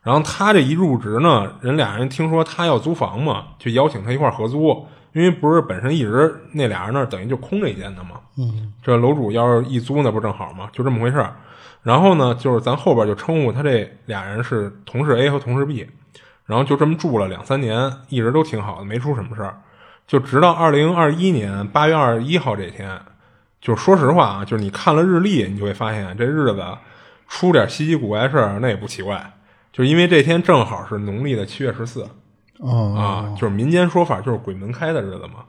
然后他这一入职呢，人俩人听说他要租房嘛，就邀请他一块儿合租，因为不是本身一直那俩人那儿等于就空着一间的嘛。嗯，这楼主要是一租那不正好嘛，就这么回事儿。然后呢，就是咱后边就称呼他这俩人是同事 A 和同事 B，然后就这么住了两三年，一直都挺好的，没出什么事儿。就直到二零二一年八月二十一号这天，就说实话啊，就是你看了日历，你就会发现这日子出点稀奇古怪事儿，那也不奇怪，就是因为这天正好是农历的七月十四哦啊，就是民间说法就是鬼门开的日子嘛。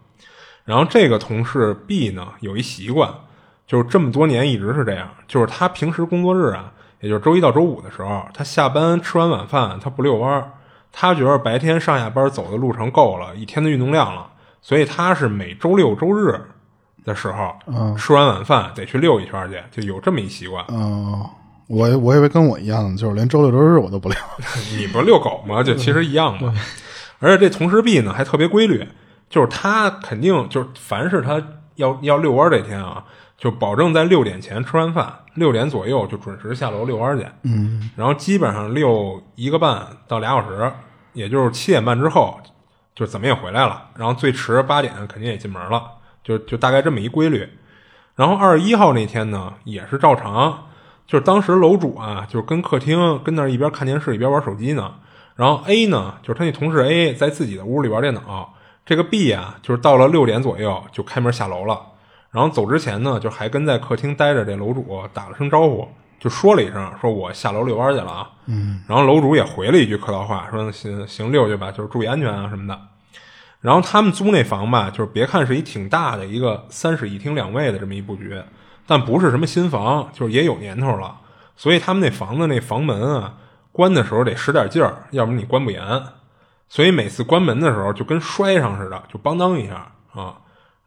然后这个同事 B 呢有一习惯，就是这么多年一直是这样，就是他平时工作日啊，也就是周一到周五的时候，他下班吃完晚饭他不遛弯儿，他觉得白天上下班走的路程够了，一天的运动量了，所以他是每周六周日的时候，吃完晚饭得去遛一圈去，就有这么一习惯。哦，我我以为跟我一样，就是连周六周日我都不遛。[laughs] 你不遛狗吗？就其实一样嘛。而且这同时 B 呢还特别规律，就是他肯定就是凡是他要要遛弯儿这天啊，就保证在六点前吃完饭，六点左右就准时下楼遛弯儿去。嗯，然后基本上遛一个半到俩小时，也就是七点半之后，就怎么也回来了。然后最迟八点肯定也进门了，就就大概这么一规律。然后二十一号那天呢，也是照常，就是当时楼主啊，就是跟客厅跟那儿一边看电视一边玩手机呢。然后 A 呢，就是他那同事 A 在自己的屋里玩电脑。这个 B 啊，就是到了六点左右就开门下楼了。然后走之前呢，就还跟在客厅待着这楼主打了声招呼，就说了一声，说我下楼遛弯去了啊。嗯。然后楼主也回了一句客套话，说行行遛去吧，就是注意安全啊什么的。然后他们租那房吧，就是别看是一挺大的一个三室一厅两卫的这么一布局，但不是什么新房，就是也有年头了。所以他们那房子那房门啊，关的时候得使点劲儿，要不你关不严。所以每次关门的时候就跟摔上似的，就邦当一下啊，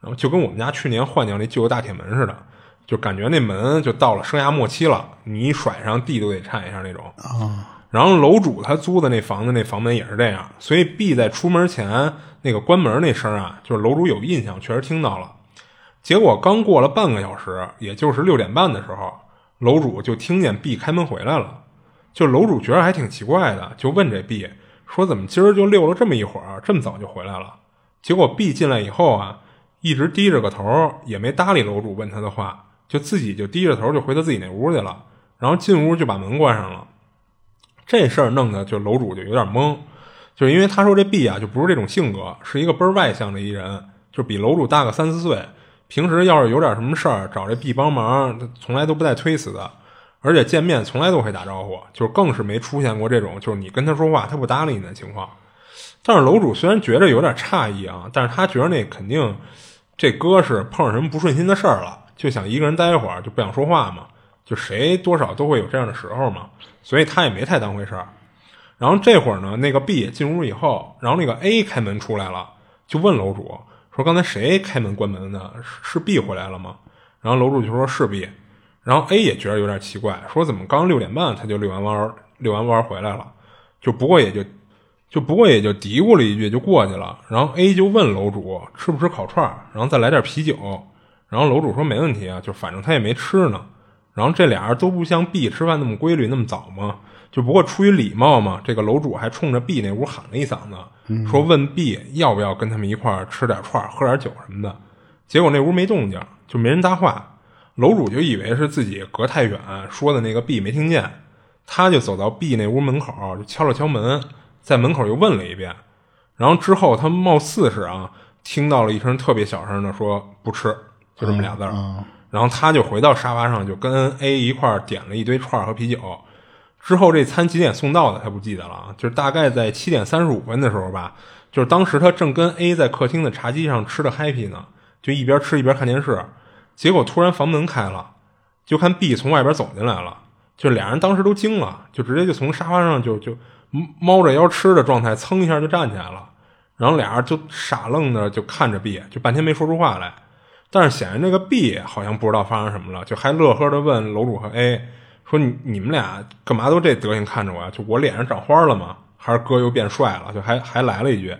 然后就跟我们家去年换掉那旧的大铁门似的，就感觉那门就到了生涯末期了，你一甩上地都得颤一下那种。啊然后楼主他租的那房子那房门也是这样，所以 B 在出门前那个关门那声啊，就是楼主有印象，确实听到了。结果刚过了半个小时，也就是六点半的时候，楼主就听见 B 开门回来了。就楼主觉得还挺奇怪的，就问这 B 说：“怎么今儿就溜了这么一会儿，这么早就回来了？”结果 B 进来以后啊，一直低着个头，也没搭理楼主问他的话，就自己就低着头就回到自己那屋去了。然后进屋就把门关上了。这事儿弄得就楼主就有点懵，就是因为他说这 B 啊就不是这种性格，是一个倍儿外向的一人，就比楼主大个三四岁。平时要是有点什么事儿找这 B 帮忙，从来都不带推辞的，而且见面从来都会打招呼，就更是没出现过这种就是你跟他说话他不搭理你的情况。但是楼主虽然觉着有点诧异啊，但是他觉得那肯定这哥是碰上什么不顺心的事儿了，就想一个人待一会儿，就不想说话嘛。就谁多少都会有这样的时候嘛，所以他也没太当回事儿。然后这会儿呢，那个 B 进屋以后，然后那个 A 开门出来了，就问楼主说：“刚才谁开门关门的？是 B 回来了吗？”然后楼主就说是 B。然后 A 也觉得有点奇怪，说怎么刚六点半他就遛完弯儿遛完弯儿回来了？就不过也就就不过也就嘀咕了一句就过去了。然后 A 就问楼主吃不吃烤串儿，然后再来点啤酒。然后楼主说没问题啊，就反正他也没吃呢。然后这俩人都不像 B 吃饭那么规律那么早嘛，就不过出于礼貌嘛，这个楼主还冲着 B 那屋喊了一嗓子，说问 B 要不要跟他们一块儿吃点串儿、喝点酒什么的。结果那屋没动静，就没人搭话。楼主就以为是自己隔太远说的那个 B 没听见，他就走到 B 那屋门口就敲了敲门，在门口又问了一遍。然后之后他貌似是啊听到了一声特别小声的说不吃，就这么俩字儿。然后他就回到沙发上，就跟 A 一块儿点了一堆串儿和啤酒。之后这餐几点送到的他不记得了啊，就是大概在七点三十五分的时候吧。就是当时他正跟 A 在客厅的茶几上吃的 happy 呢，就一边吃一边看电视。结果突然房门开了，就看 B 从外边走进来了。就俩人当时都惊了，就直接就从沙发上就就猫着腰吃的状态，噌一下就站起来了。然后俩人就傻愣的就看着 B，就半天没说出话来。但是显然这个 B 好像不知道发生什么了，就还乐呵的问楼主和 A 说：“你你们俩干嘛都这德行看着我呀？就我脸上长花了吗？还是哥又变帅了？”就还还来了一句，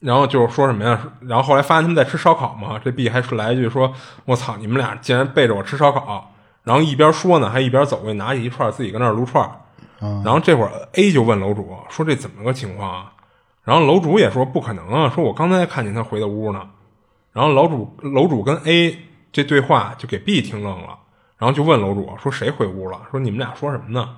然后就是说什么呀？然后后来发现他们在吃烧烤嘛，这 B 还是来一句说：“我操，你们俩竟然背着我吃烧烤！”然后一边说呢，还一边走过去拿起一串自己跟那儿撸串儿。然后这会儿 A 就问楼主说：“这怎么个情况啊？”然后楼主也说：“不可能啊，说我刚才看见他回的屋呢。”然后楼主楼主跟 A 这对话就给 B 听愣了，然后就问楼主说谁回屋了？说你们俩说什么呢？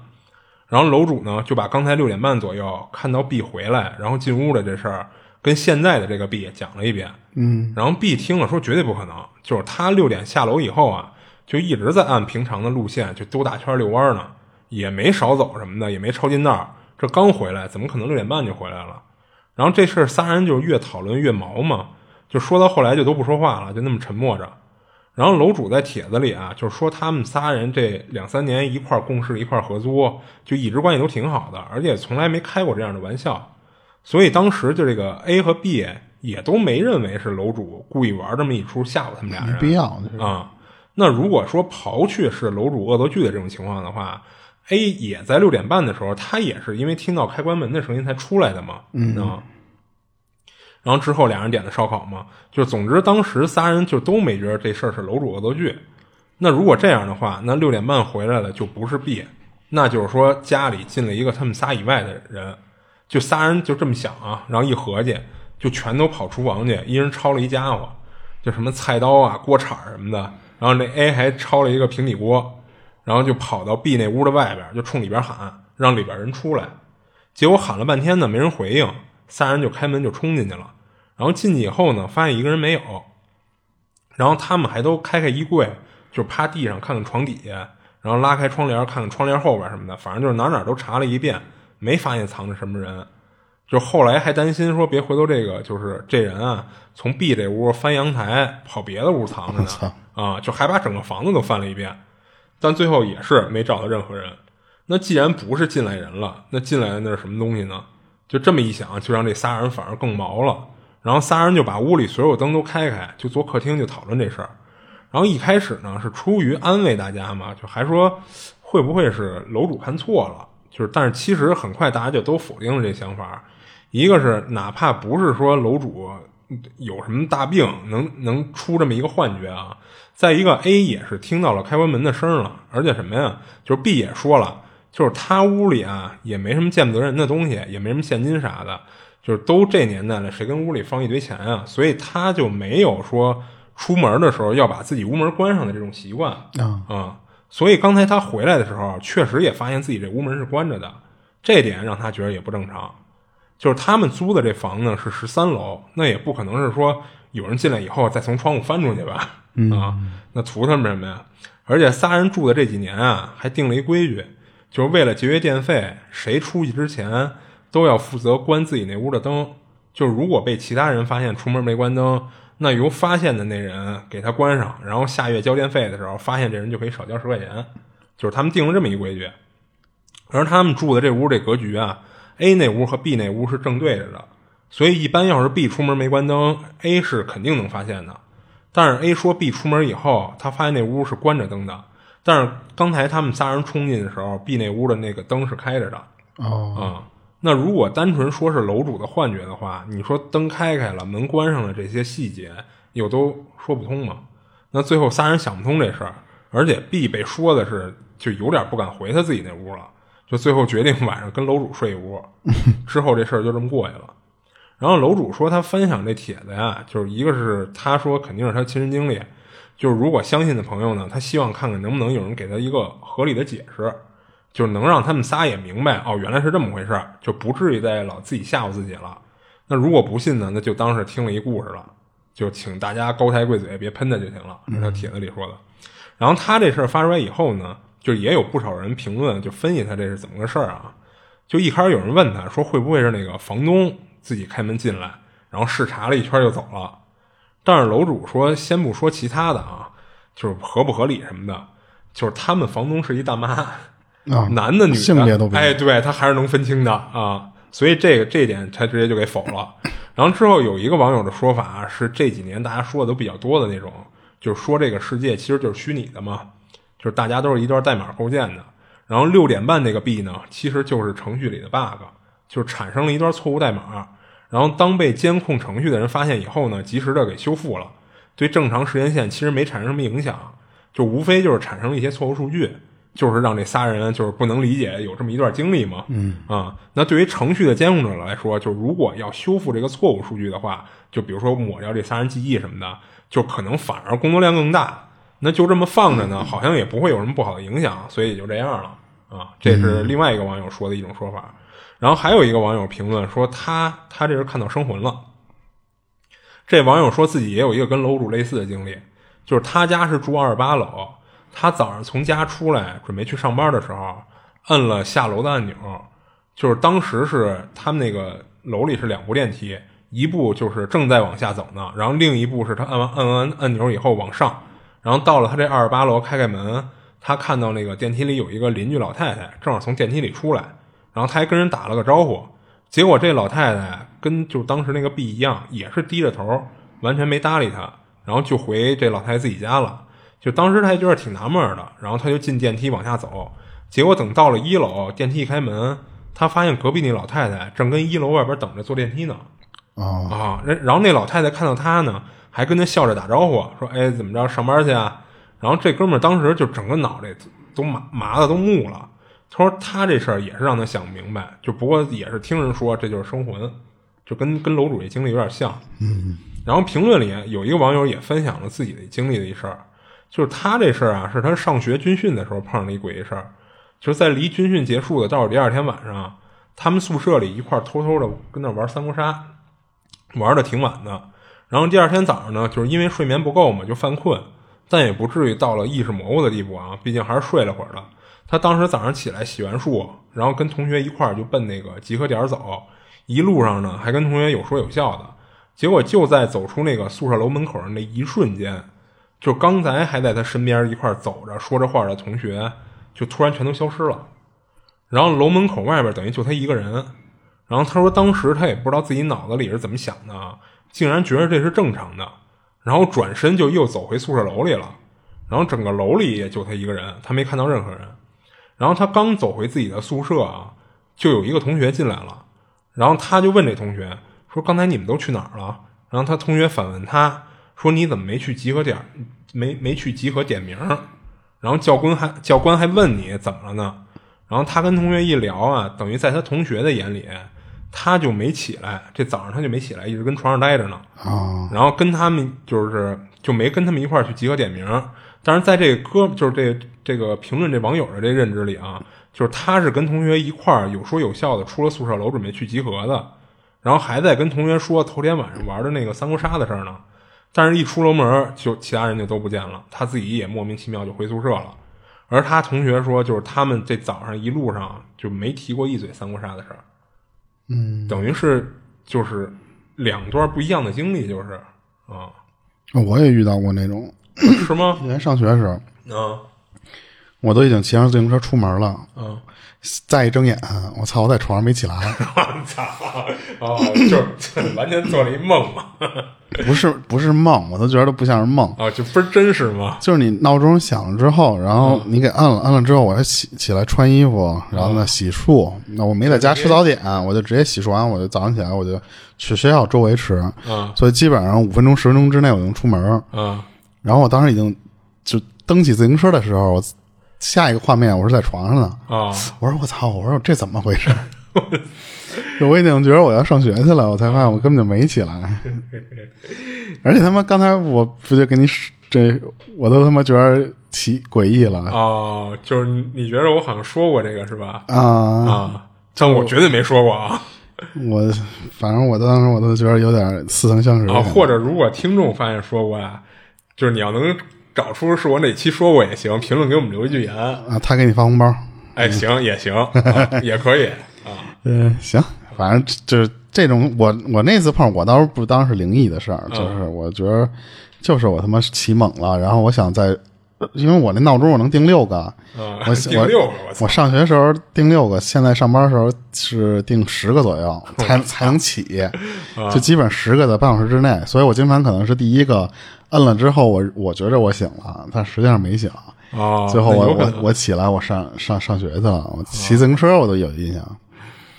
然后楼主呢就把刚才六点半左右看到 B 回来，然后进屋的这事儿跟现在的这个 B 讲了一遍。嗯，然后 B 听了说绝对不可能，就是他六点下楼以后啊，就一直在按平常的路线就兜大圈遛弯呢，也没少走什么的，也没抄近道。这刚回来，怎么可能六点半就回来了？然后这事儿仨人就是越讨论越毛嘛，就说到后来就都不说话了，就那么沉默着。然后楼主在帖子里啊，就是说他们仨人这两三年一块儿共事、一块儿合租，就一直关系都挺好的，而且从来没开过这样的玩笑。所以当时就这个 A 和 B 也都没认为是楼主故意玩这么一出吓唬他们俩人，没必要，就是啊。那如果说刨去是楼主恶作剧的这种情况的话，A 也在六点半的时候，他也是因为听到开关门的声音才出来的嘛，嗯啊。然后之后俩人点的烧烤嘛，就总之当时仨人就都没觉得这事儿是楼主恶作剧。那如果这样的话，那六点半回来的就不是 B，那就是说家里进了一个他们仨以外的人，就仨人就这么想啊，然后一合计，就全都跑厨房去，一人抄了一家伙，就什么菜刀啊、锅铲什么的，然后那 A 还抄了一个平底锅，然后就跑到 B 那屋的外边，就冲里边喊，让里边人出来。结果喊了半天呢，没人回应，仨人就开门就冲进去了。然后进去以后呢，发现一个人没有，然后他们还都开开衣柜，就趴地上看看床底下，然后拉开窗帘看看窗帘后边什么的，反正就是哪哪都查了一遍，没发现藏着什么人。就后来还担心说别回头这个就是这人啊，从 B 这屋翻阳台跑别的屋藏着呢啊，就还把整个房子都翻了一遍，但最后也是没找到任何人。那既然不是进来人了，那进来的那是什么东西呢？就这么一想，就让这仨人反而更毛了。然后仨人就把屋里所有灯都开开，就坐客厅就讨论这事儿。然后一开始呢是出于安慰大家嘛，就还说会不会是楼主看错了？就是但是其实很快大家就都否定了这想法。一个是哪怕不是说楼主有什么大病能能出这么一个幻觉啊，再一个 A 也是听到了开关门的声了，而且什么呀，就是 B 也说了，就是他屋里啊也没什么见不得人的东西，也没什么现金啥的。就是都这年代了，谁跟屋里放一堆钱啊？所以他就没有说出门的时候要把自己屋门关上的这种习惯啊啊。所以刚才他回来的时候，确实也发现自己这屋门是关着的，这点让他觉得也不正常。就是他们租的这房呢是十三楼，那也不可能是说有人进来以后再从窗户翻出去吧？啊，那图他们什么呀？而且仨人住的这几年啊，还定了一规矩，就是为了节约电费，谁出去之前。都要负责关自己那屋的灯，就如果被其他人发现出门没关灯，那由发现的那人给他关上，然后下月交电费的时候，发现这人就可以少交十块钱。就是他们定了这么一规矩。而他们住的这屋这格局啊，A 那屋和 B 那屋是正对着的，所以一般要是 B 出门没关灯，A 是肯定能发现的。但是 A 说 B 出门以后，他发现那屋是关着灯的，但是刚才他们仨人冲进的时候，B 那屋的那个灯是开着的。哦，啊。那如果单纯说是楼主的幻觉的话，你说灯开开了，门关上了，这些细节又都说不通吗？那最后仨人想不通这事儿，而且 B 被说的是就有点不敢回他自己那屋了，就最后决定晚上跟楼主睡一屋。[laughs] 之后这事儿就这么过去了。然后楼主说他分享这帖子呀，就是一个是他说肯定是他亲身经历，就是如果相信的朋友呢，他希望看看能不能有人给他一个合理的解释。就能让他们仨也明白哦，原来是这么回事儿，就不至于再老自己吓唬自己了。那如果不信呢，那就当是听了一故事了，就请大家高抬贵嘴，别喷他就行了。是他帖子里说的。然后他这事儿发出来以后呢，就也有不少人评论，就分析他这是怎么个事儿啊。就一开始有人问他说，会不会是那个房东自己开门进来，然后视察了一圈就走了？但是楼主说，先不说其他的啊，就是合不合理什么的，就是他们房东是一大妈。啊，男的女的性别都哎，对他还是能分清的啊，所以这个这一点他直接就给否了。[laughs] 然后之后有一个网友的说法是这几年大家说的都比较多的那种，就是说这个世界其实就是虚拟的嘛，就是大家都是一段代码构建的。然后六点半那个 B 呢，其实就是程序里的 bug，就是产生了一段错误代码。然后当被监控程序的人发现以后呢，及时的给修复了，对正常时间线其实没产生什么影响，就无非就是产生了一些错误数据。就是让这仨人就是不能理解有这么一段经历嘛，嗯啊，那对于程序的监控者来说，就如果要修复这个错误数据的话，就比如说抹掉这仨人记忆什么的，就可能反而工作量更大。那就这么放着呢，好像也不会有什么不好的影响，所以也就这样了。啊，这是另外一个网友说的一种说法。然后还有一个网友评论说他他这是看到生魂了。这网友说自己也有一个跟楼主类似的经历，就是他家是住二十八楼，他早上从家出来准备去上班的时候，摁了下楼的按钮，就是当时是他们那个楼里是两部电梯，一部就是正在往下走呢，然后另一部是他按完按完按钮以后往上，然后到了他这二十八楼开开门，他看到那个电梯里有一个邻居老太太正好从电梯里出来，然后他还跟人打了个招呼。结果这老太太跟就当时那个 B 一样，也是低着头，完全没搭理他，然后就回这老太太自己家了。就当时他还觉得挺纳闷的，然后他就进电梯往下走。结果等到了一楼，电梯一开门，他发现隔壁那老太太正跟一楼外边等着坐电梯呢。啊啊，然然后那老太太看到他呢，还跟他笑着打招呼，说：“哎，怎么着，上班去啊？”然后这哥们儿当时就整个脑袋都麻麻的都木了。他说他这事儿也是让他想不明白，就不过也是听人说这就是生魂，就跟跟楼主这经历有点像。嗯，然后评论里有一个网友也分享了自己的经历的一事儿，就是他这事儿啊是他上学军训的时候碰上一诡异事儿，就是在离军训结束的倒数第二天晚上，他们宿舍里一块偷偷的跟那玩三国杀，玩的挺晚的。然后第二天早上呢，就是因为睡眠不够嘛，就犯困，但也不至于到了意识模糊的地步啊，毕竟还是睡了会儿的。他当时早上起来洗完漱，然后跟同学一块儿就奔那个集合点走，一路上呢还跟同学有说有笑的。结果就在走出那个宿舍楼门口的那一瞬间，就刚才还在他身边一块走着说着话的同学，就突然全都消失了。然后楼门口外边等于就他一个人。然后他说当时他也不知道自己脑子里是怎么想的，竟然觉得这是正常的，然后转身就又走回宿舍楼里了。然后整个楼里也就他一个人，他没看到任何人。然后他刚走回自己的宿舍啊，就有一个同学进来了，然后他就问这同学说：“刚才你们都去哪儿了？”然后他同学反问他说：“你怎么没去集合点？没没去集合点名？”然后教官还教官还问你怎么了呢？然后他跟同学一聊啊，等于在他同学的眼里，他就没起来，这早上他就没起来，一直跟床上待着呢。啊然后跟他们就是就没跟他们一块儿去集合点名。但是在这个哥就是这这个评论这网友的这认知里啊，就是他是跟同学一块儿有说有笑的出了宿舍楼准备去集合的，然后还在跟同学说头天晚上玩的那个三国杀的事儿呢。但是，一出楼门就其他人就都不见了，他自己也莫名其妙就回宿舍了。而他同学说，就是他们这早上一路上就没提过一嘴三国杀的事儿。嗯，等于是就是两段不一样的经历，就是。啊，我也遇到过那种，是吗？以？前上学的时候，啊。我都已经骑上自行车出门了，啊，再一睁眼，我操，我在床上没起来，[laughs] 我操！哦，就是完全做了一梦嘛。[laughs] 不是不是梦，我都觉得不像是梦。啊，就不是真实嘛。就是你闹钟响了之后，然后你给按了，按了之后，我要起起来穿衣服，然后呢洗漱。那我没在家吃早点，我就直接洗漱完，我就早上起来我就去学校周围吃。啊所以基本上五分钟十分钟之内我就能出门。嗯然后我当时已经就蹬起自行车的时候，我下一个画面我是在床上呢。啊！我说我操，我说这怎么回事？[laughs] 就我已经觉得我要上学去了，我才发现我根本就没起来。[laughs] 而且他妈刚才我不就跟你说这，我都他妈觉得奇诡异了哦，就是你觉得我好像说过这个是吧？啊！啊，但我绝对没说过啊。我反正我当时我都觉得有点似曾相识啊，或者如果听众发现说过啊，就是你要能找出是我哪期说过也行，评论给我们留一句言。啊，他给你发红包，哎，行也行，[laughs] 啊也可以啊。嗯，行，反正就是这种，我我那次碰，我倒是不当是灵异的事儿，嗯就是我觉得就是我他妈起猛了，然后我想在，因为我那闹钟我能定六个，啊我 [laughs] 定六个，我我上学时候定六个，现在上班的时候是定十个左右才才能起，啊就基本十个在半小时之内，所以我经常可能是第一个摁了之后，我我觉着我醒了，但实际上没醒。哦，最后我我我起来，我上上上学去了，我骑自行车我都有印象。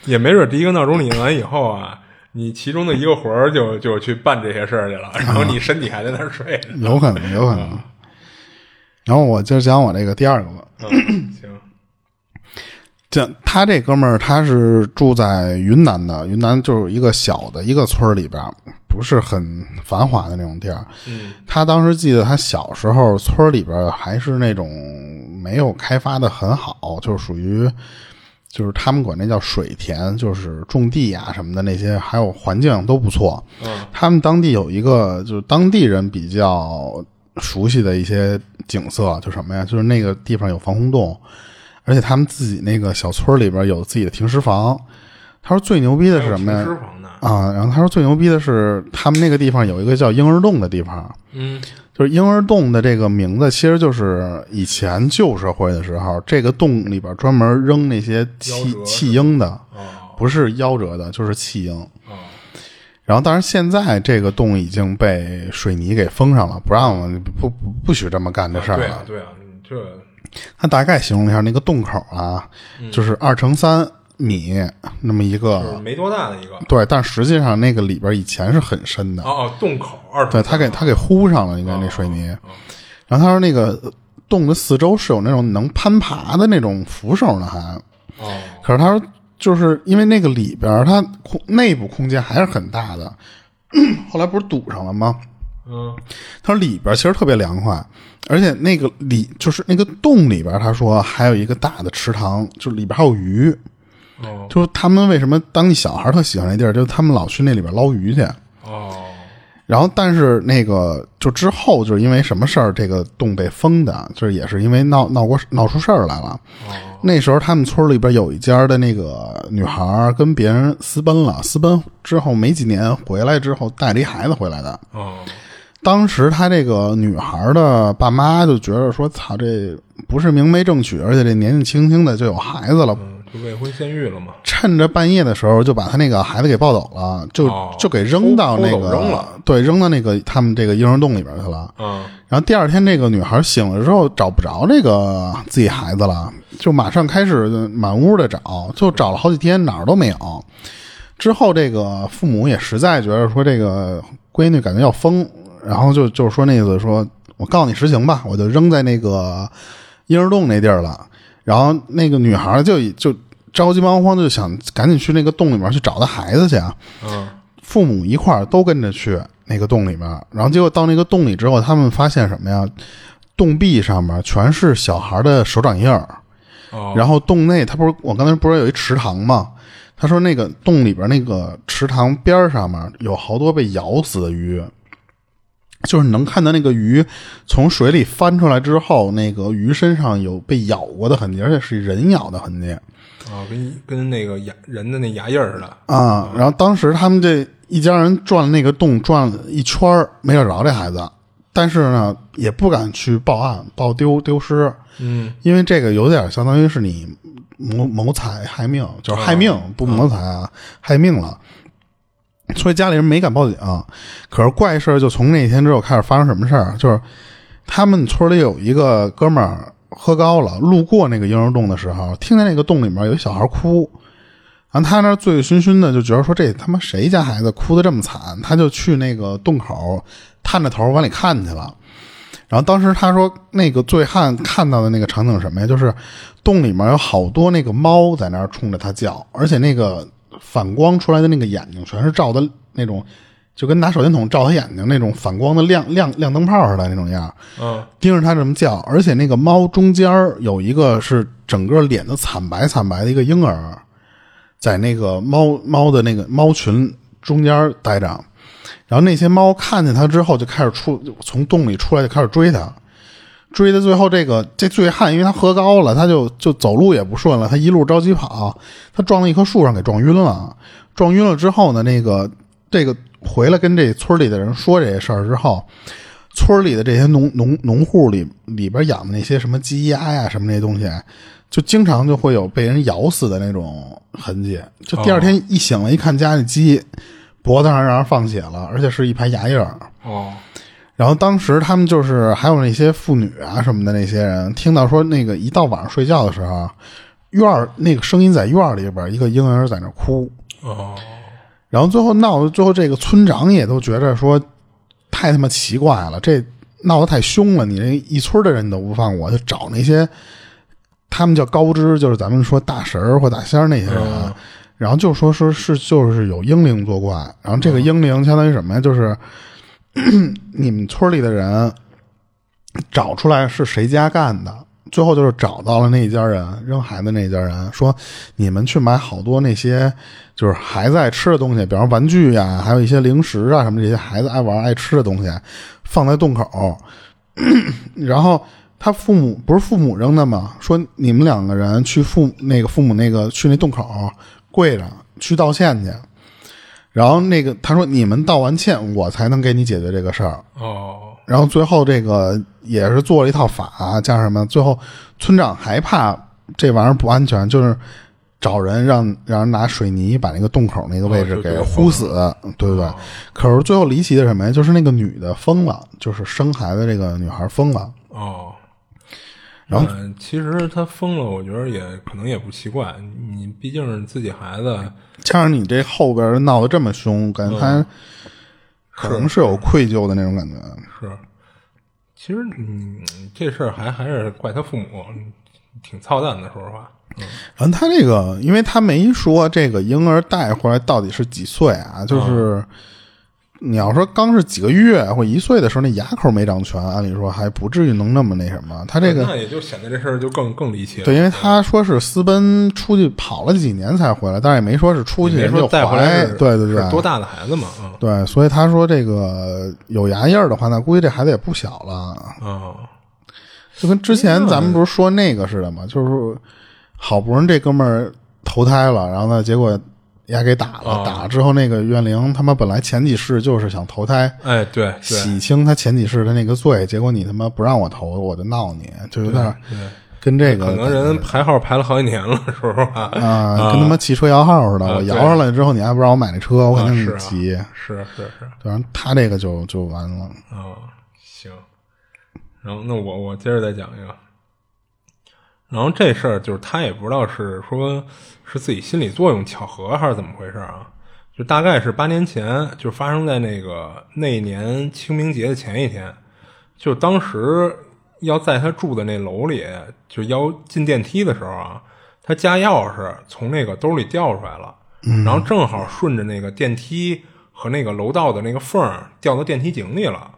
也没准第一个闹钟你摁完以后啊，你其中的一个魂儿就就去办这些事儿去了，然后你身体还在那儿睡着。有可能，有可能。然后我就讲我这个第二个吧。嗯，[clears throat] 行，这他这哥们儿他是住在云南的，云南就是一个小的一个村儿里边儿，不是很繁华的那种地儿。嗯他当时记得他小时候村里边还是那种没有开发的很好，就是属于就是他们管那叫水田，就是种地呀、什么的那些，还有环境都不错。嗯他们当地有一个就是当地人比较熟悉的一些景色，就什么呀？就是那个地方有防空洞，而且他们自己那个小村里边有自己的停尸房。他说最牛逼的是什么呀停？尸房？啊，然后他说最牛逼的是他们那个地方有一个叫婴儿洞的地方，嗯就是婴儿洞的这个名字，其实就是以前旧社会的时候，这个洞里边专门扔那些弃弃婴的，哦不是夭折的，就是弃婴。哦然后，当然现在这个洞已经被水泥给封上了，不让了，不不不许这么干这事儿了。对啊对啊，这他大概形容了一下那个洞口啊，就是二乘三米那么一就是个，没多大的一个。对，但实际上那个里边以前是很深的。哦哦，洞口二对他给他给糊上了，应该那水泥。然后他说那个洞的四周是有那种能攀爬的那种扶手呢，还。哦可是他说，就是因为那个里边它空内部空间还是很大的，[clears throat] 后来不是堵上了吗？嗯他说里边其实特别凉快，而且那个里就是那个洞里边，他说还有一个大的池塘，就里边还有鱼。哦就是他们为什么当地小孩特喜欢那地儿，就是他们老去那里边捞鱼去。哦然后，但是那个就之后就是因为什么事儿，这个洞被封的，就是也是因为闹闹过闹出事儿来了。哦那时候他们村里边有一家的那个女孩跟别人私奔了，私奔之后没几年回来之后带了一孩子回来的。当时他这个女孩的爸妈就觉得说：“操，这不是明媒正娶，而且这年纪轻轻的就有孩子了。未婚先孕了嘛。趁着半夜的时候，就把他那个孩子给抱走了，就、哦就给扔到那个扔了对，扔到那个他们这个婴儿洞里边去了。嗯然后第二天，这个女孩醒了之后找不着这个自己孩子了，就马上开始满屋的找，就找了好几天，哪儿都没有。之后，这个父母也实在觉得说这个闺女感觉要疯，然后就就是说那意思说，我告诉你实情吧，我就扔在那个婴儿洞那地儿了。然后那个女孩就就着急忙慌，就想赶紧去那个洞里面去找她孩子去啊。嗯父母一块儿都跟着去那个洞里面，然后结果到那个洞里之后，他们发现什么呀？洞壁上面全是小孩的手掌印儿，哦，然后洞内他不是我刚才不是有一池塘吗？他说那个洞里边那个池塘边儿上面有好多被咬死的鱼，就是能看到那个鱼从水里翻出来之后，那个鱼身上有被咬过的痕迹，而且是人咬的痕迹。啊，跟跟那个牙人的那牙印似的。啊，然后当时他们这一家人转那个洞，转了一圈儿没找着这孩子，但是呢，也不敢去报案，报丢丢失，嗯因为这个有点相当于是你谋谋财害命，就是害命，不谋财啊，害命了。所以家里人没敢报警，可是怪事就从那天之后开始发生什么事儿，就是他们村里有一个哥们儿喝高了，路过那个婴儿洞的时候，听见那个洞里面有一小孩哭，然后他那醉醺醺的，就觉得说这他妈谁家孩子哭的这么惨，他就去那个洞口探着头往里看去了。然后当时他说，那个醉汉看到的那个场景什么呀？就是洞里面有好多那个猫在那儿冲着他叫，而且那个反光出来的那个眼睛全是照的那种，就跟拿手电筒照他眼睛那种反光的亮亮亮灯泡似的那种样儿。嗯。盯着它这么叫，而且那个猫中间有一个是整个脸都惨白惨白的一个婴儿，在那个猫猫的那个猫群中间待着，然后那些猫看见它之后就开始出从洞里出来就开始追它，追到最后这个这醉汉因为他喝高了，他就就走路也不顺了，他一路着急跑，他撞到一棵树上给撞晕了，撞晕了之后呢，那个这个回来跟这村里的人说这些事儿之后。村里的这些农农农户里里边养的那些什么鸡鸭呀什么那些东西，就经常就会有被人咬死的那种痕迹。就第二天一醒了一看，家里鸡脖子上让人放血了，而且是一排牙印儿。哦然后当时他们就是还有那些妇女啊什么的那些人，听到说那个一到晚上睡觉的时候，院儿那个声音在院儿里边，一个婴儿在那哭，哦然后最后闹的最后这个村长也都觉着说太他妈奇怪了，这闹得太凶了，你这一村的人你都不放过，就找那些他们叫高知，就是咱们说大神儿或大仙儿那些人，嗯。然后就说说是就是有英灵作怪，然后这个英灵相当于什么呀？就是 [clears throat] 你们村里的人找出来是谁家干的，最后就是找到了那一家人扔孩子那一家人，说你们去买好多那些就是孩子爱吃的东西，比方玩具呀、还有一些零食啊什么这些孩子爱玩爱吃的东西，放在洞口，[clears throat] 然后。他父母不是父母扔的吗？说你们两个人去父那个父母那个去那洞口跪着去道歉去，然后那个他说你们道完歉，我才能给你解决这个事儿。哦，然后最后这个也是做了一套法，加上什么？最后村长还怕这玩意儿不安全，就是找人让让人拿水泥把那个洞口那个位置给糊死，对不对？可是最后离奇的什么呀？就是那个女的疯了，就是生孩子这个女孩疯了。哦，然后嗯其实他疯了，我觉得也可能也不奇怪，你毕竟是自己孩子，加上你这后边闹得这么凶，感觉他可能是有愧疚的那种感觉。是，其实嗯，这事儿还还是怪他父母，嗯挺操蛋的，说实话。嗯，然后他这个，因为他没说这个婴儿带回来到底是几岁啊，就是。你要说刚是几个月或一岁的时候，那牙口没长全，按理说还不至于能那么那什么。他这个那也就显得这事儿就更更离奇了。对，因为他说是私奔出去跑了几年才回来，但是也没说是出去没人就说带回来怀，对对对，是多大的孩子嘛？嗯对，所以他说这个有牙印儿的话，那估计这孩子也不小了。啊，就跟之前咱们不是说那个似的嘛？就是好不容易这哥们儿投胎了，然后呢，结果也给打了，啊打了之后那个怨灵他妈本来前几世就是想投胎。哎，对对洗清他前几世的那个罪，结果你他妈不让我投，我就闹你，就有点，跟这个可能人排号排了好几年了，说实话 [laughs] 啊，跟他妈骑车摇号似的。啊我摇上来之后，你还不让我买那车，我肯定是啊急。是是是对，然后他这个就就完了。啊，行。然后那我我接着再讲一个。然后这事儿就是他也不知道是说是自己心理作用巧合还是怎么回事啊？就大概是八年前，就发生在那个那年清明节的前一天，就当时要在他住的那楼里，就要进电梯的时候啊，他家钥匙从那个兜里掉出来了，然后正好顺着那个电梯和那个楼道的那个缝儿掉到电梯井里了。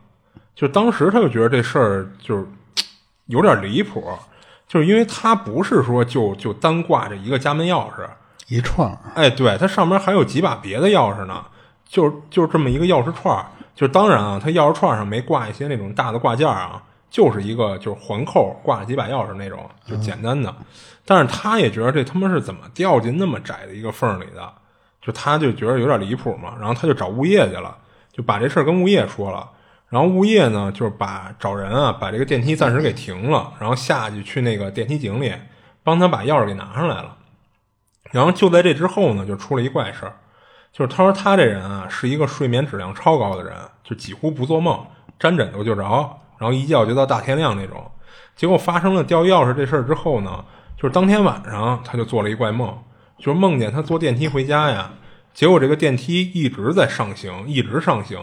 就当时他就觉得这事儿就是 [tsk] 有点离谱，就是因为他不是说就就单挂着一个家门钥匙，一串儿，哎，对，它上面还有几把别的钥匙呢，就就这么一个钥匙串儿。就当然啊，它钥匙串上没挂一些那种大的挂件儿啊，就是一个就是环扣挂了几把钥匙那种，就简单的。但是他也觉得这他妈是怎么掉进那么窄的一个缝儿里的，就他就觉得有点离谱嘛，然后他就找物业去了，就把这事儿跟物业说了。然后物业呢，就是把找人啊，把这个电梯暂时给停了，然后下去去那个电梯井里帮他把钥匙给拿上来了。然后就在这之后呢，就出了一怪事儿，就是他说他这人啊是一个睡眠质量超高的人，就几乎不做梦，沾枕头就着，然后一觉就到大天亮那种。结果发生了掉钥匙这事儿之后呢，就是当天晚上他就做了一怪梦，就是梦见他坐电梯回家呀，结果这个电梯一直在上行，一直上行，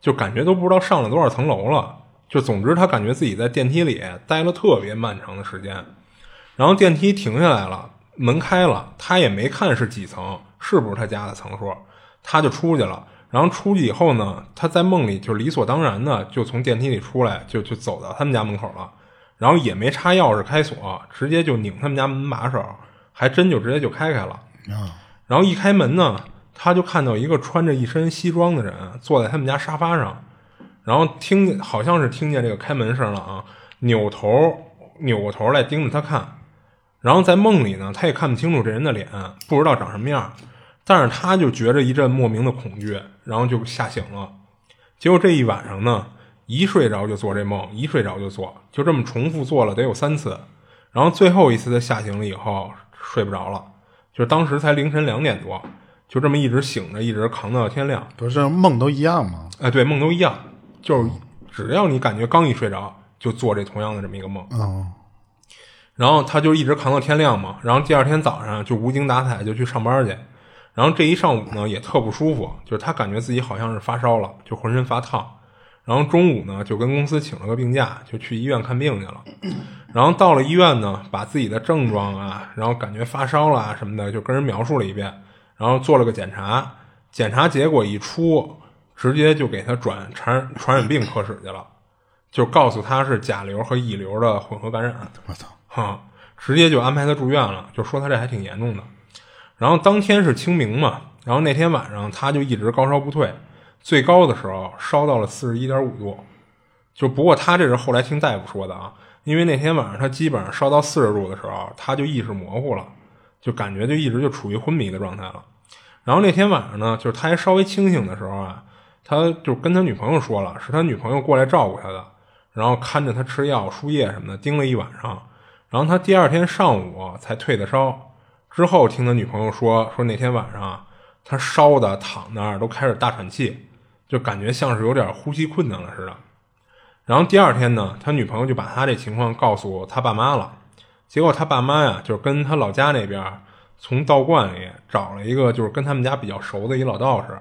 就感觉都不知道上了多少层楼了。就总之他感觉自己在电梯里待了特别漫长的时间，然后电梯停下来了。门开了，他也没看是几层，是不是他家的层数，他就出去了。然后出去以后呢，他在梦里就理所当然的就从电梯里出来，就就走到他们家门口了。然后也没插钥匙开锁，直接就拧他们家门把手，还真就直接就开开了。然后一开门呢，他就看到一个穿着一身西装的人坐在他们家沙发上，然后听见好像是听见这个开门声了啊，扭头扭过头来盯着他看。然后在梦里呢，他也看不清楚这人的脸，不知道长什么样，但是他就觉着一阵莫名的恐惧，然后就吓醒了。结果这一晚上呢，一睡着就做这梦，一睡着就做，就这么重复做了得有三次。然后最后一次他吓醒了以后睡不着了，就当时才凌晨两点多，就这么一直醒着，一直扛到天亮。不是梦都一样吗？哎，对，梦都一样，就是只要你感觉刚一睡着，就做这同样的这么一个梦。哦，然后他就一直扛到天亮嘛，然后第二天早上就无精打采就去上班去，然后这一上午呢也特不舒服，就是他感觉自己好像是发烧了，就浑身发烫，然后中午呢就跟公司请了个病假，就去医院看病去了，然后到了医院呢，把自己的症状啊，然后感觉发烧了啊什么的就跟人描述了一遍，然后做了个检查，检查结果一出，直接就给他转传传染病科室去了，就告诉他是甲流和乙流的混合感染。我操，哈，直接就安排他住院了，就说他这还挺严重的。然后当天是清明嘛，然后那天晚上他就一直高烧不退，最高的时候烧到了四十一点五度。就不过他这是后来听大夫说的啊，因为那天晚上他基本上烧到四十度的时候，他就意识模糊了，就感觉就一直就处于昏迷的状态了。然后那天晚上呢，就是他还稍微清醒的时候啊，他就跟他女朋友说了，是他女朋友过来照顾他的，然后看着他吃药、输液什么的，盯了一晚上。然后他第二天上午才退的烧，之后听他女朋友说，说那天晚上他烧的躺那儿都开始大喘气，就感觉像是有点呼吸困难了似的。然后第二天呢，他女朋友就把他这情况告诉他爸妈了。结果他爸妈呀，就是跟他老家那边从道观里找了一个，就是跟他们家比较熟的一老道士。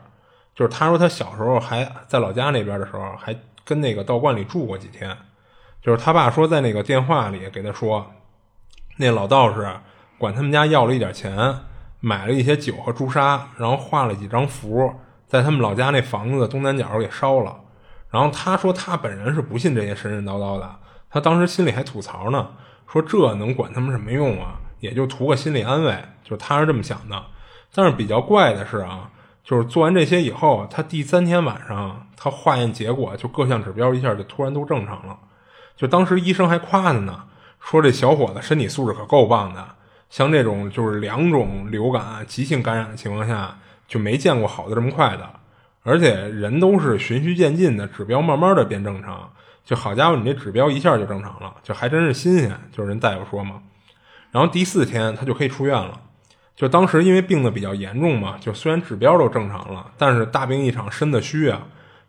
就是他说他小时候还在老家那边的时候，还跟那个道观里住过几天。就是他爸说在那个电话里给他说，那老道士管他们家要了一点钱，买了一些酒和朱砂，然后画了几张符，在他们老家那房子的东南角给烧了。然后他说他本人是不信这些神神叨叨的，他当时心里还吐槽呢，说这能管他们什么用啊？也就图个心理安慰，就他是这么想的。但是比较怪的是啊，就是做完这些以后，他第三天晚上他化验结果就各项指标一下就突然都正常了，就当时医生还夸他呢，说这小伙子身体素质可够棒的，像这种就是两种流感急性感染的情况下，就没见过好的这么快的。而且人都是循序渐进的，指标慢慢的变正常。就好家伙，你这指标一下就正常了，就还真是新鲜。就是人大夫说嘛。然后第四天他就可以出院了。就当时因为病的比较严重嘛，就虽然指标都正常了，但是大病一场，身子虚啊。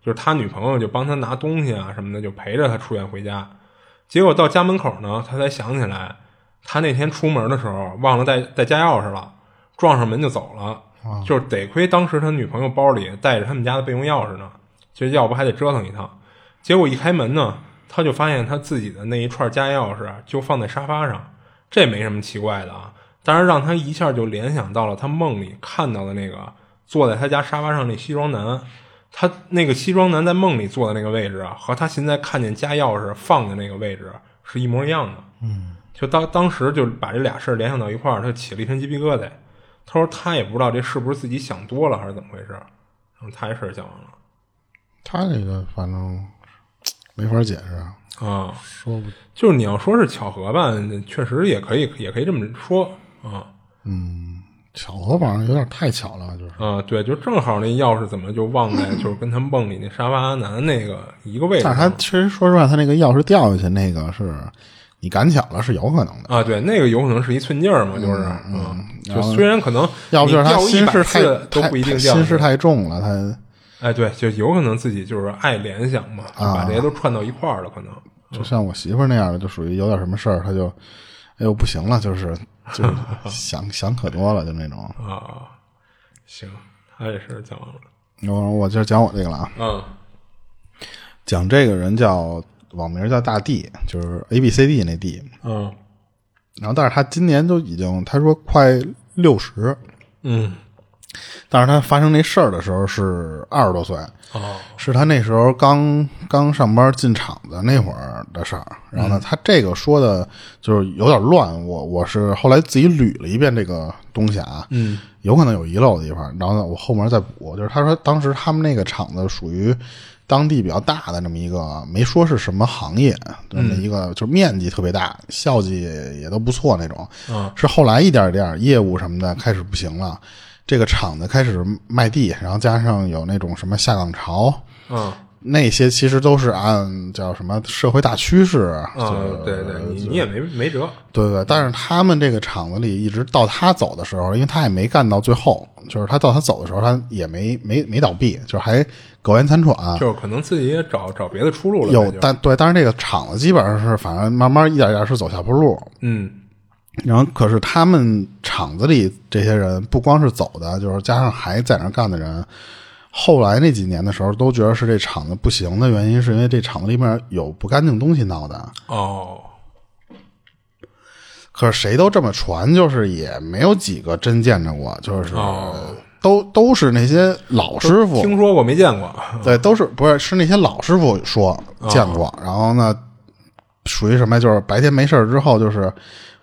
就是他女朋友就帮他拿东西啊什么的，就陪着他出院回家。结果到家门口呢，他才想起来，他那天出门的时候忘了带带家钥匙了，撞上门就走了。就是得亏当时他女朋友包里带着他们家的备用钥匙呢，就要不还得折腾一趟。结果一开门呢，他就发现他自己的那一串家钥匙就放在沙发上，这没什么奇怪的啊。但是让他一下就联想到了他梦里看到的那个坐在他家沙发上那西装男，他那个西装男在梦里坐的那个位置啊，和他现在看见家钥匙放的那个位置是一模一样的。嗯，就当当时就把这俩事儿联想到一块儿，他起了一身鸡皮疙瘩。他说他也不知道这是不是自己想多了还是怎么回事，然后他这事儿讲完了。他这个反正没法解释啊，啊，说不就是你要说是巧合吧，确实也可以，也可以这么说啊。嗯巧合，反正有点太巧了，就是。啊，对，就正好那钥匙怎么就忘在 [laughs] 就是跟他梦里那沙发男那个一个位置上。但是他其实说实话，他那个钥匙掉下去那个是你赶巧了是有可能的，啊，对，那个有可能是一寸劲儿嘛，就是嗯，就虽然可能要不就是他心事太都太不一定掉心事太重了，他哎，对，就有可能自己就是爱联想嘛，就把这些都串到一块儿了，可能。就像我媳妇那样的，就属于有点什么事儿，他就哎呦不行了，就是就是 [laughs] 想想可多了，就那种。啊，行，他也是讲完了。我我就讲我这个了啊，嗯讲这个人叫网名叫大地就是 A B C D 那 D，嗯然后但是他今年都已经他说快六十，嗯，但是他发生那事儿的时候是二十多岁，哦，是他那时候刚刚上班进厂子那会儿的事儿。然后呢，他这个说的就是有点乱，我我是后来自己捋了一遍这个东西啊，嗯有可能有遗漏的地方。然后呢，我后面再补。就是他说当时他们那个厂子属于当地比较大的那么一个，没说是什么行业，这么一个就是面积特别大，效绩也都不错那种。嗯是后来一点点业务什么的开始不行了，这个厂子开始卖地，然后加上有那种什么下岗潮，嗯那些其实都是按叫什么社会大趋势，嗯，对对，你你也没没辙。对对，但是他们这个厂子里，一直到他走的时候，因为他也没干到最后，就是他到他走的时候，他也没没没倒闭，就是还苟延残喘。就是可能自己也找找别的出路了。有，但对，但是这个厂子基本上是反正慢慢一点一点是走下坡路。嗯然后，可是他们厂子里这些人，不光是走的，就是加上还在那儿干的人，后来那几年的时候，都觉得是这厂子不行的原因，是因为这厂子里面有不干净东西闹的。哦，可是谁都这么传，就是也没有几个真见着过，就是、哦都都是那些老师傅，听说过没见过？对，都是不是是那些老师傅说见过，然后呢，属于什么呀？就是白天没事儿之后，就是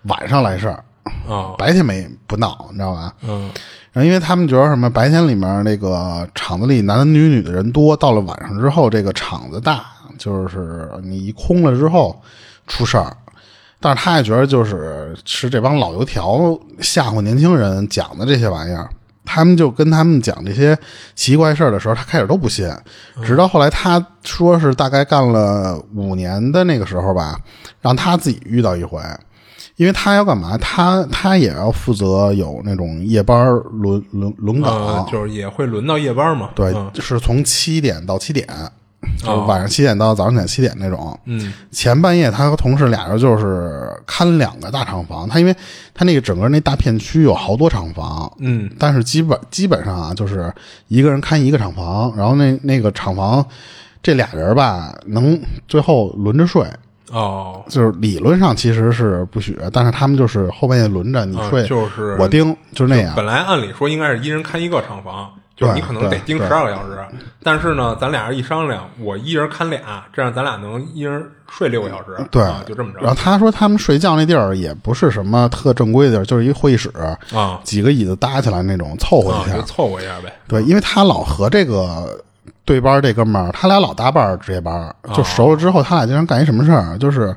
晚上来事儿，啊，白天没不闹，你知道吧？嗯然后因为他们觉得什么，白天里面那个厂子里男男女女的人多，到了晚上之后，这个厂子大，就是你一空了之后出事儿。但是他也觉得就是是这帮老油条吓唬年轻人讲的这些玩意儿，他们就跟他们讲这些奇怪事儿的时候，他开始都不信，直到后来他说是大概干了五年的那个时候吧，让他自己遇到一回，因为他要干嘛？他他也要负责有那种夜班轮轮轮岗，啊，就是也会轮到夜班嘛。对，嗯。是从七点到七点，就晚上七点到早上起来七点那种。嗯前半夜他和同事俩人就是看两个大厂房，他因为他那个整个那大片区有好多厂房，嗯但是基本基本上啊，就是一个人看一个厂房，然后那那个厂房这俩人吧，能最后轮着睡。哦，就是理论上其实是不许，但是他们就是后半夜轮着你啊睡，就是我盯，就是那样。本来按理说应该是一人看一个厂房，就是你可能得盯十二个小时。但是呢，咱俩人一商量，我一人看俩，这样咱俩能一人睡六个小时。对啊，就这么着。然后他说他们睡觉那地儿也不是什么特正规的地儿，就是一会议室，啊几个椅子搭起来那种，凑合啊，一下。就凑合一下呗。对，因为他老和这个对班这哥们儿，他俩老搭班儿值夜班儿，就熟了之后，他俩经常干一什么事儿，就是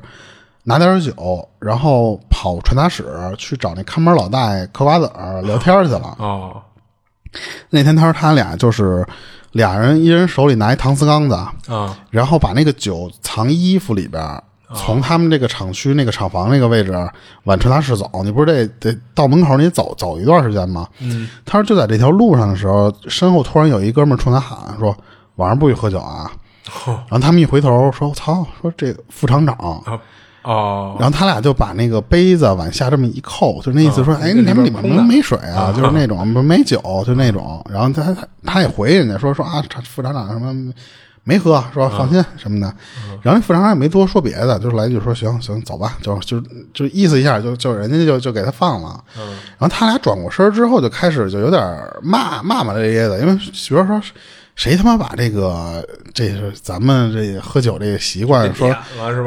拿点儿酒，然后跑传达室去找那看门老大爷嗑瓜子儿聊天去了。哦那天他说他俩就是俩人，一人手里拿一搪瓷缸子，啊然后把那个酒藏衣服里边，从他们这个厂区那个厂房那个位置往传达室走。你不是得得到门口你走走一段时间吗？嗯他说就在这条路上的时候，身后突然有一哥们冲他喊说：“晚上不许喝酒啊！”然后他们一回头说：“我操！”说这个副厂长。啊哦然后他俩就把那个杯子往下这么一扣，就那意思说：“哎，你们里面边空的没水啊？”就是那种不没酒，就那种。然后他他他也回人家说说啊，副厂长什么没喝，说放心什么的。然后那副厂长也没多说别的，就是来一句说：“行行，走吧。”就就就意思一下，就就人家就就给他放了。然后他俩转过身之后，就开始就有点骂骂骂咧咧的，因为比如说谁他妈把这个这是咱们这喝酒这个习惯说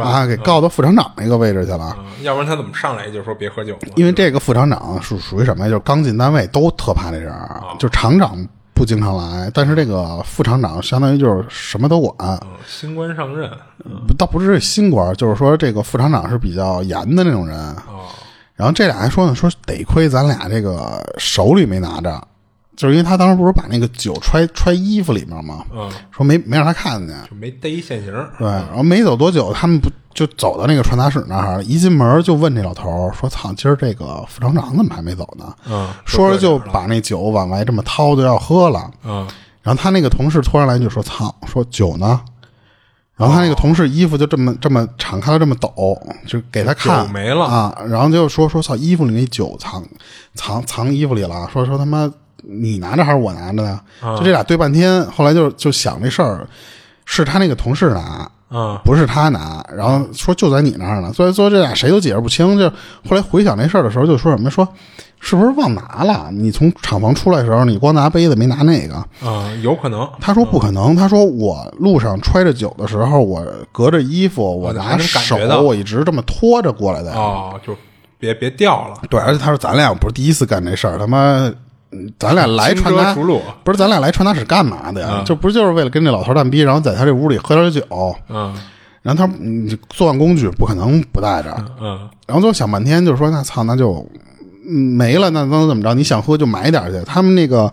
啊，给告到副厂长那个位置去了。嗯要不然他怎么上来就说别喝酒呢？因为这个副厂长属属于什么呀？就是刚进单位都特怕这人儿，就厂长不经常来，但是这个副厂长相当于就是什么都管，嗯，新官上任倒不是新官，就是说这个副厂长是比较严的那种人。哦然后这俩还说呢，说得亏咱俩这个手里没拿着，就是因为他当时不是把那个酒揣揣衣服里面吗？嗯，说没没让他看见。就没逮现行。对，然后没走多久，他们不就走到那个传达室那儿，一进门就问这老头儿说：“操，今儿这个副厂长怎么还没走呢？”嗯，说着就把那酒往外这么掏，就要喝了。嗯然后他那个同事突然来一句说：“操，说酒呢？”然后他那个同事衣服就这么这么敞开了，这么抖，就给他看没了啊。然后就说说操，衣服里那酒藏藏藏衣服里了。说说他妈你拿着还是我拿着呢？就这俩对半天，后来就就想这事儿是他那个同事拿，嗯不是他拿，然后说就在你那儿呢，所以说这俩谁都解释不清。就后来回想这事儿的时候，就说什么说是不是忘拿了？你从厂房出来的时候，你光拿杯子没拿那个。嗯，有可能。他说不可能，他说我路上揣着酒的时候，我隔着衣服，我拿手我一直这么拖着过来的。哦，就别别掉了。对，而且他说咱俩不是第一次干这事儿，他妈，嗯咱俩来轻传达不是咱俩来传达室干嘛的呀？就不是就是为了跟这老头儿蛋逼，然后在他这屋里喝点酒。嗯然后他作案工具不可能不带着，嗯然后最后想半天，就是说那操，那就嗯没了，那能怎么着？你想喝就买点去。他们那个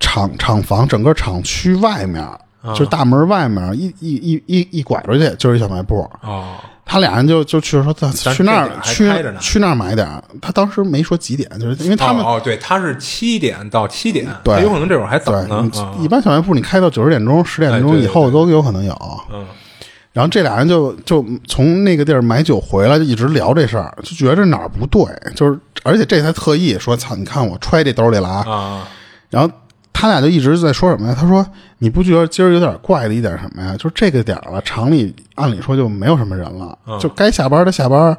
厂厂房整个厂区外面，就是大门外面一一一一一拐出去就是一小卖部。哦他俩人就就去说，去那儿去去那儿买点儿。他当时没说几点，就是因为他们、哦哦，对，他是七点到七点，对有可能这会儿还早呢。一般小卖部你开到九十点钟、十点钟以后都有可能有。嗯然后这俩人就就从那个地儿买酒回来，就一直聊这事儿，就觉着哪儿不对，就是而且这才特意说：“操，你看我揣这兜里了啊。啊然后他俩就一直在说什么呀？他说：“你不觉得今儿有点怪的一点什么呀？就是这个点儿了，厂里按理说就没有什么人了，就该下班的下班，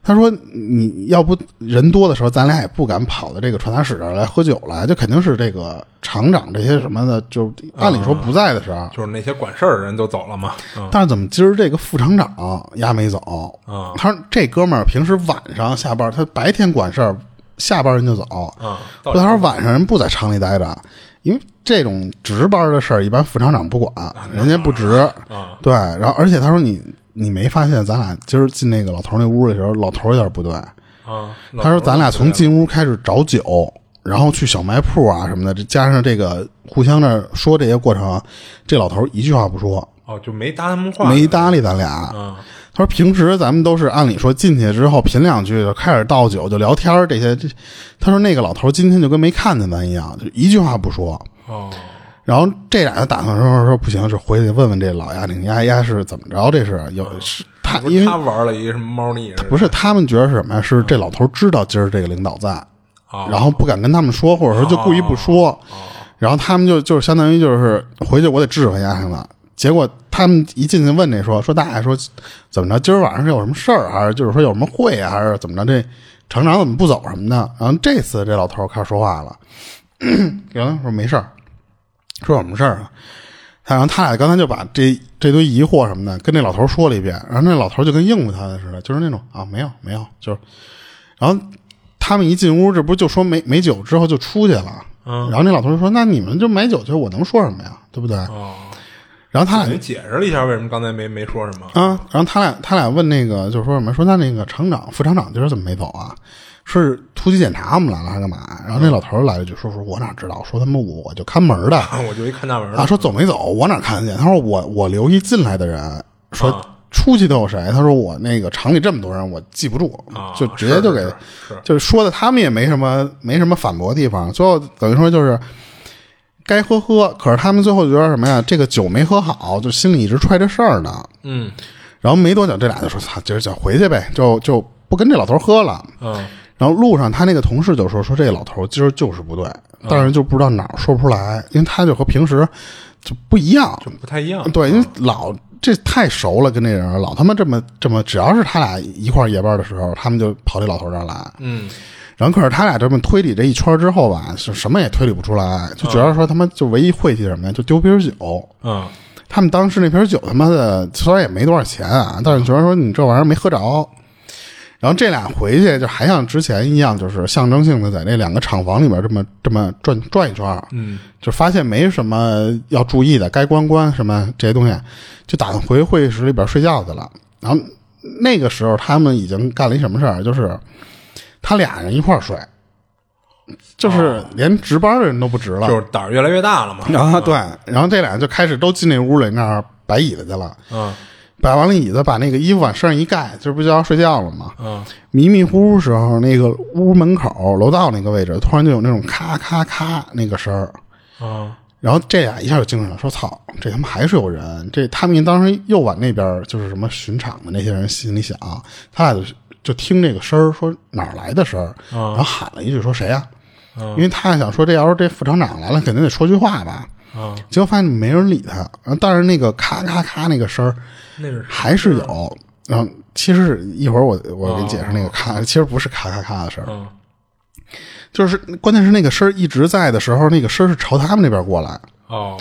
他说：“你要不人多的时候，咱俩也不敢跑到这个传达室这儿来喝酒来，就肯定是这个厂长这些什么的，就按理说不在的时候。就是那些管事儿的人都走了嘛。嗯但是怎么今儿这个副厂长丫没走？啊他说这哥们儿平时晚上下班，他白天管事儿，下班人就走。啊，说他说晚上人不在厂里待着，因为这种值班的事儿，一般副厂长不管，人家不值。啊对，然后而且他说你你没发现咱俩今儿进那个老头那屋的时候，老头有点不对。啊，他说咱俩从进屋开始找酒，然后去小卖铺啊什么的，这加上这个互相的说这些过程，这老头一句话不说，哦就没搭他们话，没搭理咱俩。嗯他说平时咱们都是按理说进去之后品两句就开始倒酒就聊天儿这些，这他说那个老头今天就跟没看见咱一样，就一句话不说。哦然后这俩就打算说说不行，就回去问问这老丫头，你丫丫是怎么着？这是有是他因为他玩了一个什么猫腻不是他们觉得是什么呀？是这老头知道今儿这个领导在，然后不敢跟他们说，或者说就故意不说，然后他们就就是相当于就是回去我得治回丫头了。结果他们一进去问这说说大爷说怎么着？今儿晚上是有什么事儿，还是就是说有什么会，还是怎么着？这厂长怎么不走什么的？然后这次这老头开始说话了，行说没事儿，说什么事儿啊？他然后他俩刚才就把这这堆疑惑什么的跟那老头说了一遍，然后那老头就跟应付他的似的，就是那种啊没有没有，就是，然后他们一进屋，这不就说没没酒之后就出去了，嗯然后那老头就说那你们就买酒去，我能说什么呀，对不对？哦，然后他俩就解释了一下为什么刚才没没说什么啊，然后他俩他俩问那个就是说什么？说那那个厂长副厂长今儿怎么没走啊？是突击检查我们来了还是干嘛？然后那老头儿来了一句说说我哪知道？说他妈我我就看门的啊？[laughs] 我就一看大门啊，说走没走我哪看得见？他说我我留意进来的人，说啊出去都有谁？他说我那个厂里这么多人我记不住，啊就直接就给就是说的他们也没什么没什么反驳的地方，最后等于说就是该喝喝，可是他们最后觉得什么呀？这个酒没喝好，就心里一直揣着事儿呢。嗯然后没多久，这俩就说：“操，今儿就回去呗，就就不跟这老头喝了。嗯”然后路上，他那个同事就说：“说这个老头今儿就是不对，但是就不知道哪儿说不出来，因为他就和平时就不一样。就不太一样，对，因为老这太熟了，跟那人老他妈这么这么，只要是他俩一块儿夜班的时候，他们就跑这老头这儿来。嗯然后可是他俩这么推理这一圈之后吧，是什么也推理不出来，就主要说他妈就唯一晦气什么呀？就丢瓶酒。嗯他们当时那瓶酒他妈的虽然也没多少钱啊，但是觉得说你这玩意儿没喝着。然后这俩回去就还像之前一样，就是象征性的在那两个厂房里边这么这么转转一圈，嗯。就发现没什么要注意的，该关关什么这些东西，就打算回会议室里边睡觉去了。然后那个时候他们已经干了一什么事儿，就是他俩人一块儿睡，就是连值班的人都不值了。就是胆儿越来越大了嘛，然后对，然后这俩就开始都进那屋里那儿摆椅子去了，嗯摆完了椅子，把那个衣服往身上一盖，这不就要睡觉了吗？嗯迷迷糊糊时候，那个屋门口楼道那个位置，突然就有那种咔咔咔那个声儿，嗯然后这俩一下就精神了，说：“操，这他妈还是有人！”这他们当时又往那边就是什么巡场的那些人心里想，他俩就就听这个声儿，说哪儿来的声儿，然后喊了一句说：“谁呀、因为他想说，这要是这副厂长来了，肯定得说句话吧。嗯，结果发现没人理他，然后但是那个咔咔咔那个声儿那是还是有，然后其实是一会儿我我给你解释那个咔，其实不是咔咔咔的声儿，嗯就是关键是那个声儿一直在的时候，那个声儿是朝他们那边过来。哦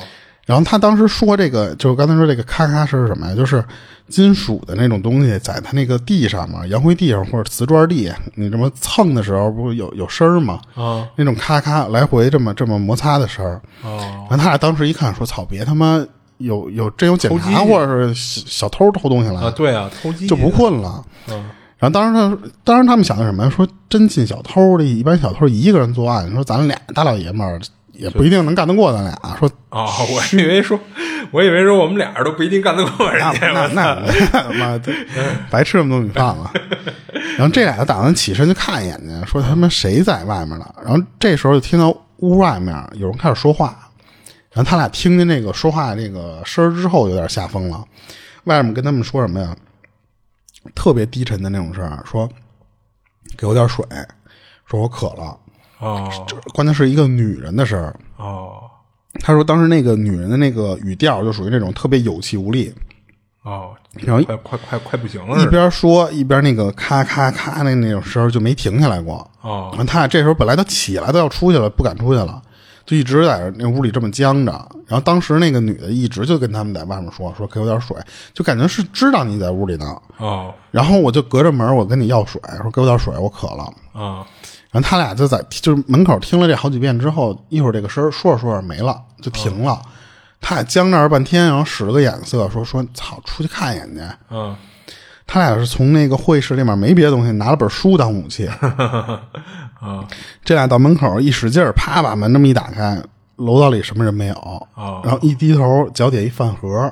然后他当时说这个，就是刚才说这个咔咔声是什么呀？就是金属的那种东西在他那个地上嘛，洋灰地上或者瓷砖地，你这么蹭的时候不是有有声儿吗？啊那种咔咔来回这么这么摩擦的声儿。哦然后他俩当时一看说：“操，别他妈有有真有检查或者是小小偷偷东西来，啊对啊，偷鸡就不困了。”嗯然后当时他当时他们想的什么呀？说真进小偷的，一般小偷一个人作案，说咱俩大老爷们儿也不一定能干得过咱俩。说哦，我以为说，我以为说我们俩人都不一定干得过人那家，那那那妈的，白吃那么多米饭了。然后这俩就打算起身去看一眼去，说他妈谁在外面呢？然后这时候就听到屋外面有人开始说话，然后他俩听见那个说话那个声儿之后，有点吓疯了。外面跟他们说什么呀？特别低沉的那种声儿，说给我点水，说我渴了。哦关键是一个女人的声儿。哦他说当时那个女人的那个语调就属于那种特别有气无力，哦，然后快快快快不行了，一边说一边那个咔咔咔那那种声儿就没停下来过。哦然后他俩这时候本来都起来都要出去了，不敢出去了，就一直在那屋里这么僵着。然后当时那个女的一直就跟他们在外面说说给我点水，就感觉是知道你在屋里呢。哦然后我就隔着门我跟你要水，说给我点水，我渴了。啊然后他俩就在就是门口听了这好几遍之后，一会儿这个声儿说着说着没了，就停了。他俩僵那儿半天，然后使了个眼色，说说操，出去看一眼去。嗯他俩是从那个会议室里面没别的东西，拿了本书当武器。[laughs] 啊这俩到门口一使劲儿，啪把门这么一打开，楼道里什么人没有。哦然后一低头，脚底下一饭盒。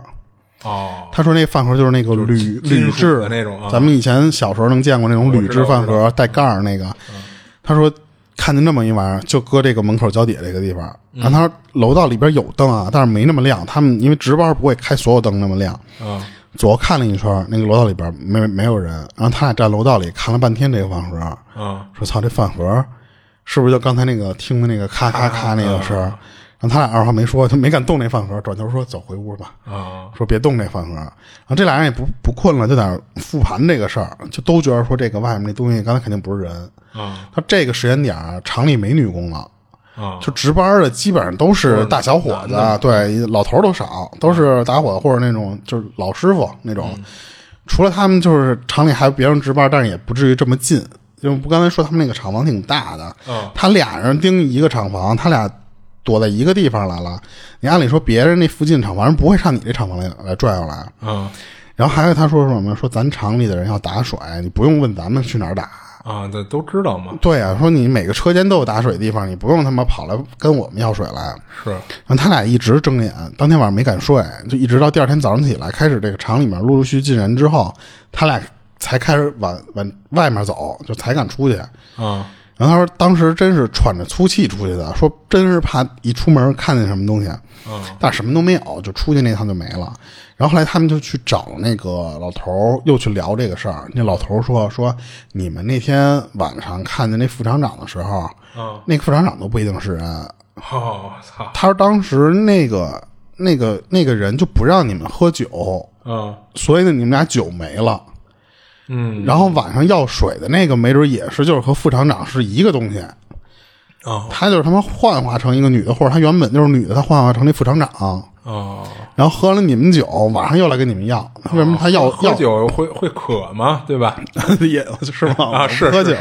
哦他说那饭盒就是那个铝铝制的那种啊咱们以前小时候能见过那种铝制饭盒带盖儿那个。他说看见那么一玩意儿，就搁这个门口脚底下这个地方。然后他说楼道里边有灯啊，但是没那么亮。他们因为值班不会开所有灯那么亮。啊左右看了一圈，那个楼道里边没没有人。然后他俩站楼道里看了半天这个饭盒，啊说操，这饭盒是不是就刚才那个听的那个咔咔咔那个声儿？然后他俩二话没说，他没敢动那饭盒，转头说走回屋吧，啊说别动那饭盒。然后这俩人也不不困了，就在那儿复盘这个事儿，就都觉得说这个外面那东西刚才肯定不是人。啊他这个时间点厂里没女工了。啊就值班的基本上都是大小伙子，对，老头儿都少，都是打伙或者那种就是老师傅那种。除了他们，就是厂里还有别人值班，但是也不至于这么近。就不刚才说他们那个厂房挺大的，嗯他俩人盯一个厂房，他俩躲在一个地方来了。你按理说别人那附近厂房人不会上你这厂房来来转悠来。嗯然后还有他说什么？说咱厂里的人要打水，你不用问咱们去哪儿打。啊，这都知道嘛，对啊，说你每个车间都有打水的地方，你不用他妈跑来跟我们要水来。是然后他俩一直睁眼，当天晚上没敢睡，就一直到第二天早上起来，开始这个厂里面陆陆续续进人之后，他俩才开始往往外面走，就才敢出去。啊然后他说，当时真是喘着粗气出去的，说真是怕一出门看见什么东西，啊但什么都没有，就出去那趟就没了。然后后来他们就去找那个老头儿，又去聊这个事儿。那老头儿说说你们那天晚上看见那副厂长的时候，啊那个副厂长都不一定是人。哦操他说当时那个那个那个人就不让你们喝酒，啊所以呢你们俩酒没了。嗯然后晚上要水的那个，没准也是就是和副厂长是一个东西。哦他就是他妈幻化成一个女的，或者他原本就是女的，他幻化成那副厂长，哦，然后喝了你们酒，晚上又来跟你们要。为什么他要喝要酒会会渴吗？对吧？[laughs] 也是吗？啊是喝酒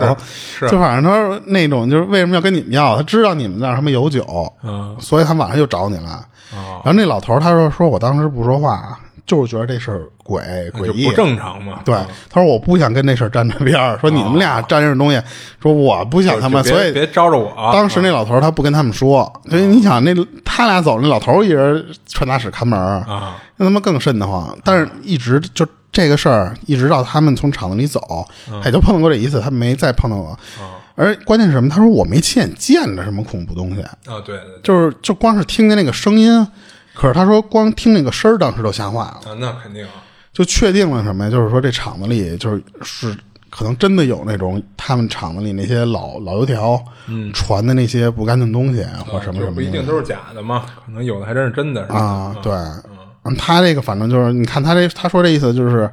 就反正他说那种就是为什么要跟你们要？他知道你们那儿他妈有酒，嗯所以他晚上又找你了。哦然后那老头他说说我当时不说话，就是觉得这事儿诡诡异不正常嘛。对，他说我不想跟这事儿沾着边儿，说你们俩沾着东西，说我不想他们，所以别招着我。当时那老头儿他不跟他们说，所以你想那他俩走，那老头儿一人传达室看门儿啊，那他妈更瘆得慌。但是一直就这个事儿，一直到他们从厂子里走，也就碰到过这一次，他没再碰到我。而关键是什么？他说我没亲眼见着什么恐怖东西，啊，对就是就光是听见那个声音，可是他说光听那个声儿，当时都吓坏了。啊，那肯定啊。就确定了什么呀？就是说这厂子里就是是可能真的有那种他们厂子里那些老老油条，嗯，传的那些不干净东西或什么就什么的不一定都是假的嘛，可能有的还真是真的。是吧啊，对，嗯，他这个反正就是，你看他这他说这意思就是，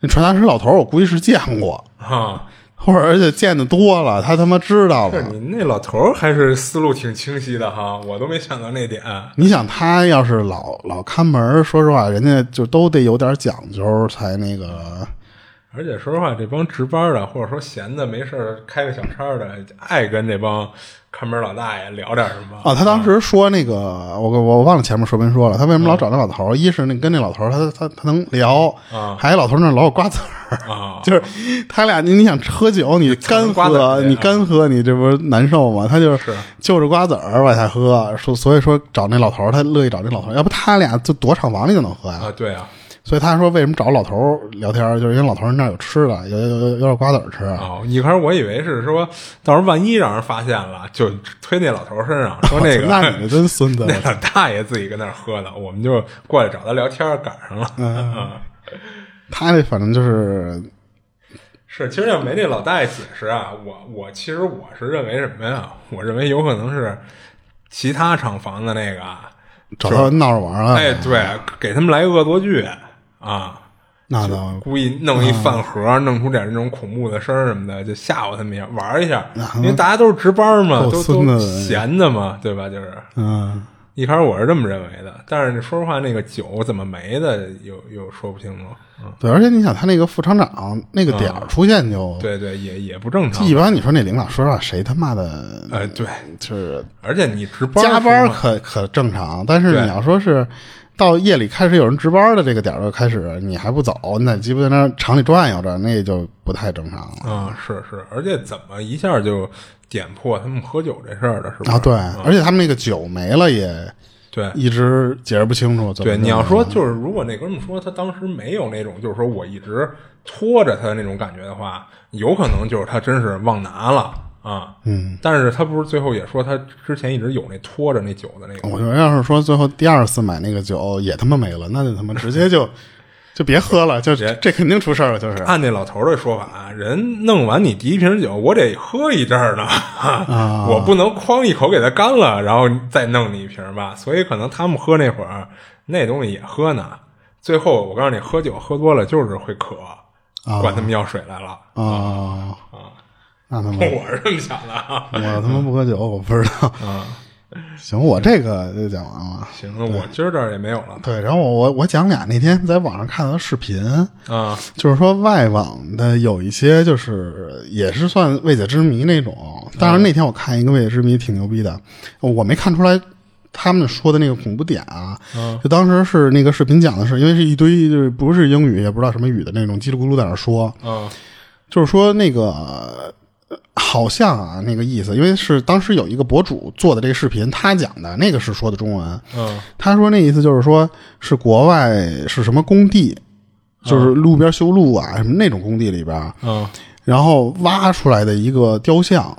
那传达室老头儿我估计是见过，啊，[laughs] 或者而且见的多了，他他妈知道了。是你那老头儿还是思路挺清晰的哈，我都没想到那点。你想他要是老老看门儿，说实话，人家就都得有点讲究才那个。而且说实话，这帮值班的，或者说闲的没事儿开个小差的，爱跟这帮看门老大爷聊点什么。啊，他当时说那个，我我忘了前面说没说了，他为什么老找那老头儿？一是那跟那老头儿他他他能聊，啊还有老头儿那老有瓜子儿，啊 [laughs] 就是他俩你你想喝酒，你干喝，瓜子你干喝，你这不是难受吗？他就是是就着瓜子儿往下喝，说所以说找那老头儿，他乐意找那老头儿，要不他俩就躲厂房里就能喝呀。啊，对啊，所以他说为什么找老头儿聊天儿，就是因为老头儿那儿有吃的，有有有有点瓜子儿吃。哦，一开始我以为是说，到时候万一让人发现了，就推那老头儿身上，说那个 [laughs] 那你这真孙子！[laughs] 那老大爷自己跟那儿喝的，我们就过来找他聊天，赶上了。嗯，他那反正就是是，其实要没那老大爷解释啊，我我其实我是认为什么呀？我认为有可能是其他厂房的那个啊，找他闹着玩儿啊。哎，对，给他们来个恶作剧啊，那倒故意弄一饭盒，弄出点那种恐怖的声儿什么的，就吓唬他们一下，玩一下。因为大家都是值班嘛，够都都闲的嘛，对吧？就是嗯，一开始我是这么认为的，但是说实话，那个酒怎么没的，又又说不清楚。嗯，对，而且你想他那个副厂长那个点儿出现就，对对，也也不正常一。般你说那领导，说实话，谁他妈的，哎，对，就是而且你值班加班可可正常，但是你要说是到夜里开始有人值班的这个点儿就开始，你还不走，那鸡巴在那厂里转悠着，那就不太正常了。啊，是是，而且怎么一下就点破他们喝酒这事儿了，是吧？啊，对，而且他们那个酒没了也对一直解释不清楚。对，你要说就是，如果那哥们说他当时没有那种，就是说我一直拖着他的那种感觉的话，有可能就是他真是忘拿了啊。嗯，但是他不是最后也说他之前一直有那拖着那酒的那个，我觉得要是说最后第二次买那个酒也他妈没了，那就他妈直接就 [laughs] 就别喝了，就别这肯定出事儿了，就是按那老头的说法，人弄完你第一瓶酒，我得喝一阵儿呢，啊 [laughs] 我不能哐一口给它干了，然后再弄你一瓶吧。所以可能他们喝那会儿那东西也喝呢。最后我告诉你，喝酒喝多了就是会渴，管他们要水来了。啊那他妈 [laughs] 我是这么想的啊。我他妈不喝酒，我不知道。行，我这个就讲完了。行，那我今儿这儿也没有了对，然后我我我讲俩那天在网上看到的视频，啊就是说外网的有一些就是也是算未解之谜那种。当然那天我看一个未解之谜挺牛逼的，我没看出来他们说的那个恐怖点啊。就当时是那个视频讲的是，因为是一堆就是不是英语也不知道什么语的那种叽里咕噜在那说，啊就是说那个呃好像啊那个意思，因为是当时有一个博主做的这个视频，他讲的那个是说的中文，嗯。他说那意思就是说是国外是什么工地，就是路边修路啊什么那种工地里边，嗯。然后挖出来的一个雕像，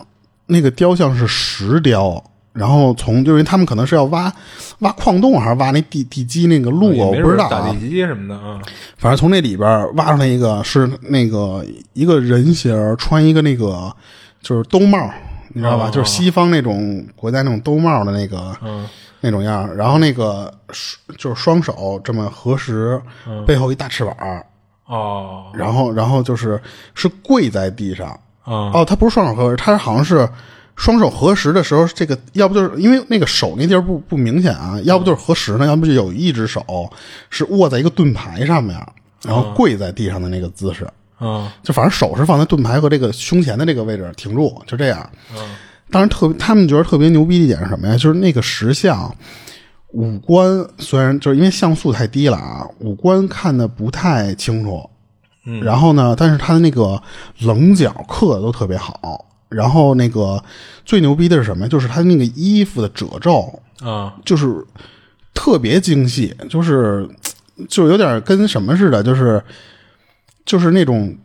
那个雕像是石雕。然后从就是因为他们可能是要挖挖矿洞还是挖那地地基那个路啊，我不知道啊打地。基什么的啊。反正从那里边挖出来一个是那个一个人形穿一个那个就是兜帽，你知道吧？哦就是西方那种国家那种兜帽的那个、嗯那种样。然后那个就是双手这么合十，背后一大翅膀，哦然后然后就是是跪在地上。啊哦，他不是双手合十，他好像是双手合十的时候，这个要不就是因为那个手那地儿不不明显啊，要不就是合十呢，要不就有一只手是握在一个盾牌上面，然后跪在地上的那个姿势，啊就反正手是放在盾牌和这个胸前的这个位置停住，就这样。嗯当然特别，他们觉得特别牛逼的一点是什么呀？就是那个石像五官虽然就是因为像素太低了啊，五官看的不太清楚。嗯，然后呢，但是他的那个棱角刻的都特别好。然后那个最牛逼的是什么呀？就是他那个衣服的褶皱，啊就是特别精细，就是就有点跟什么似的，就是就是那种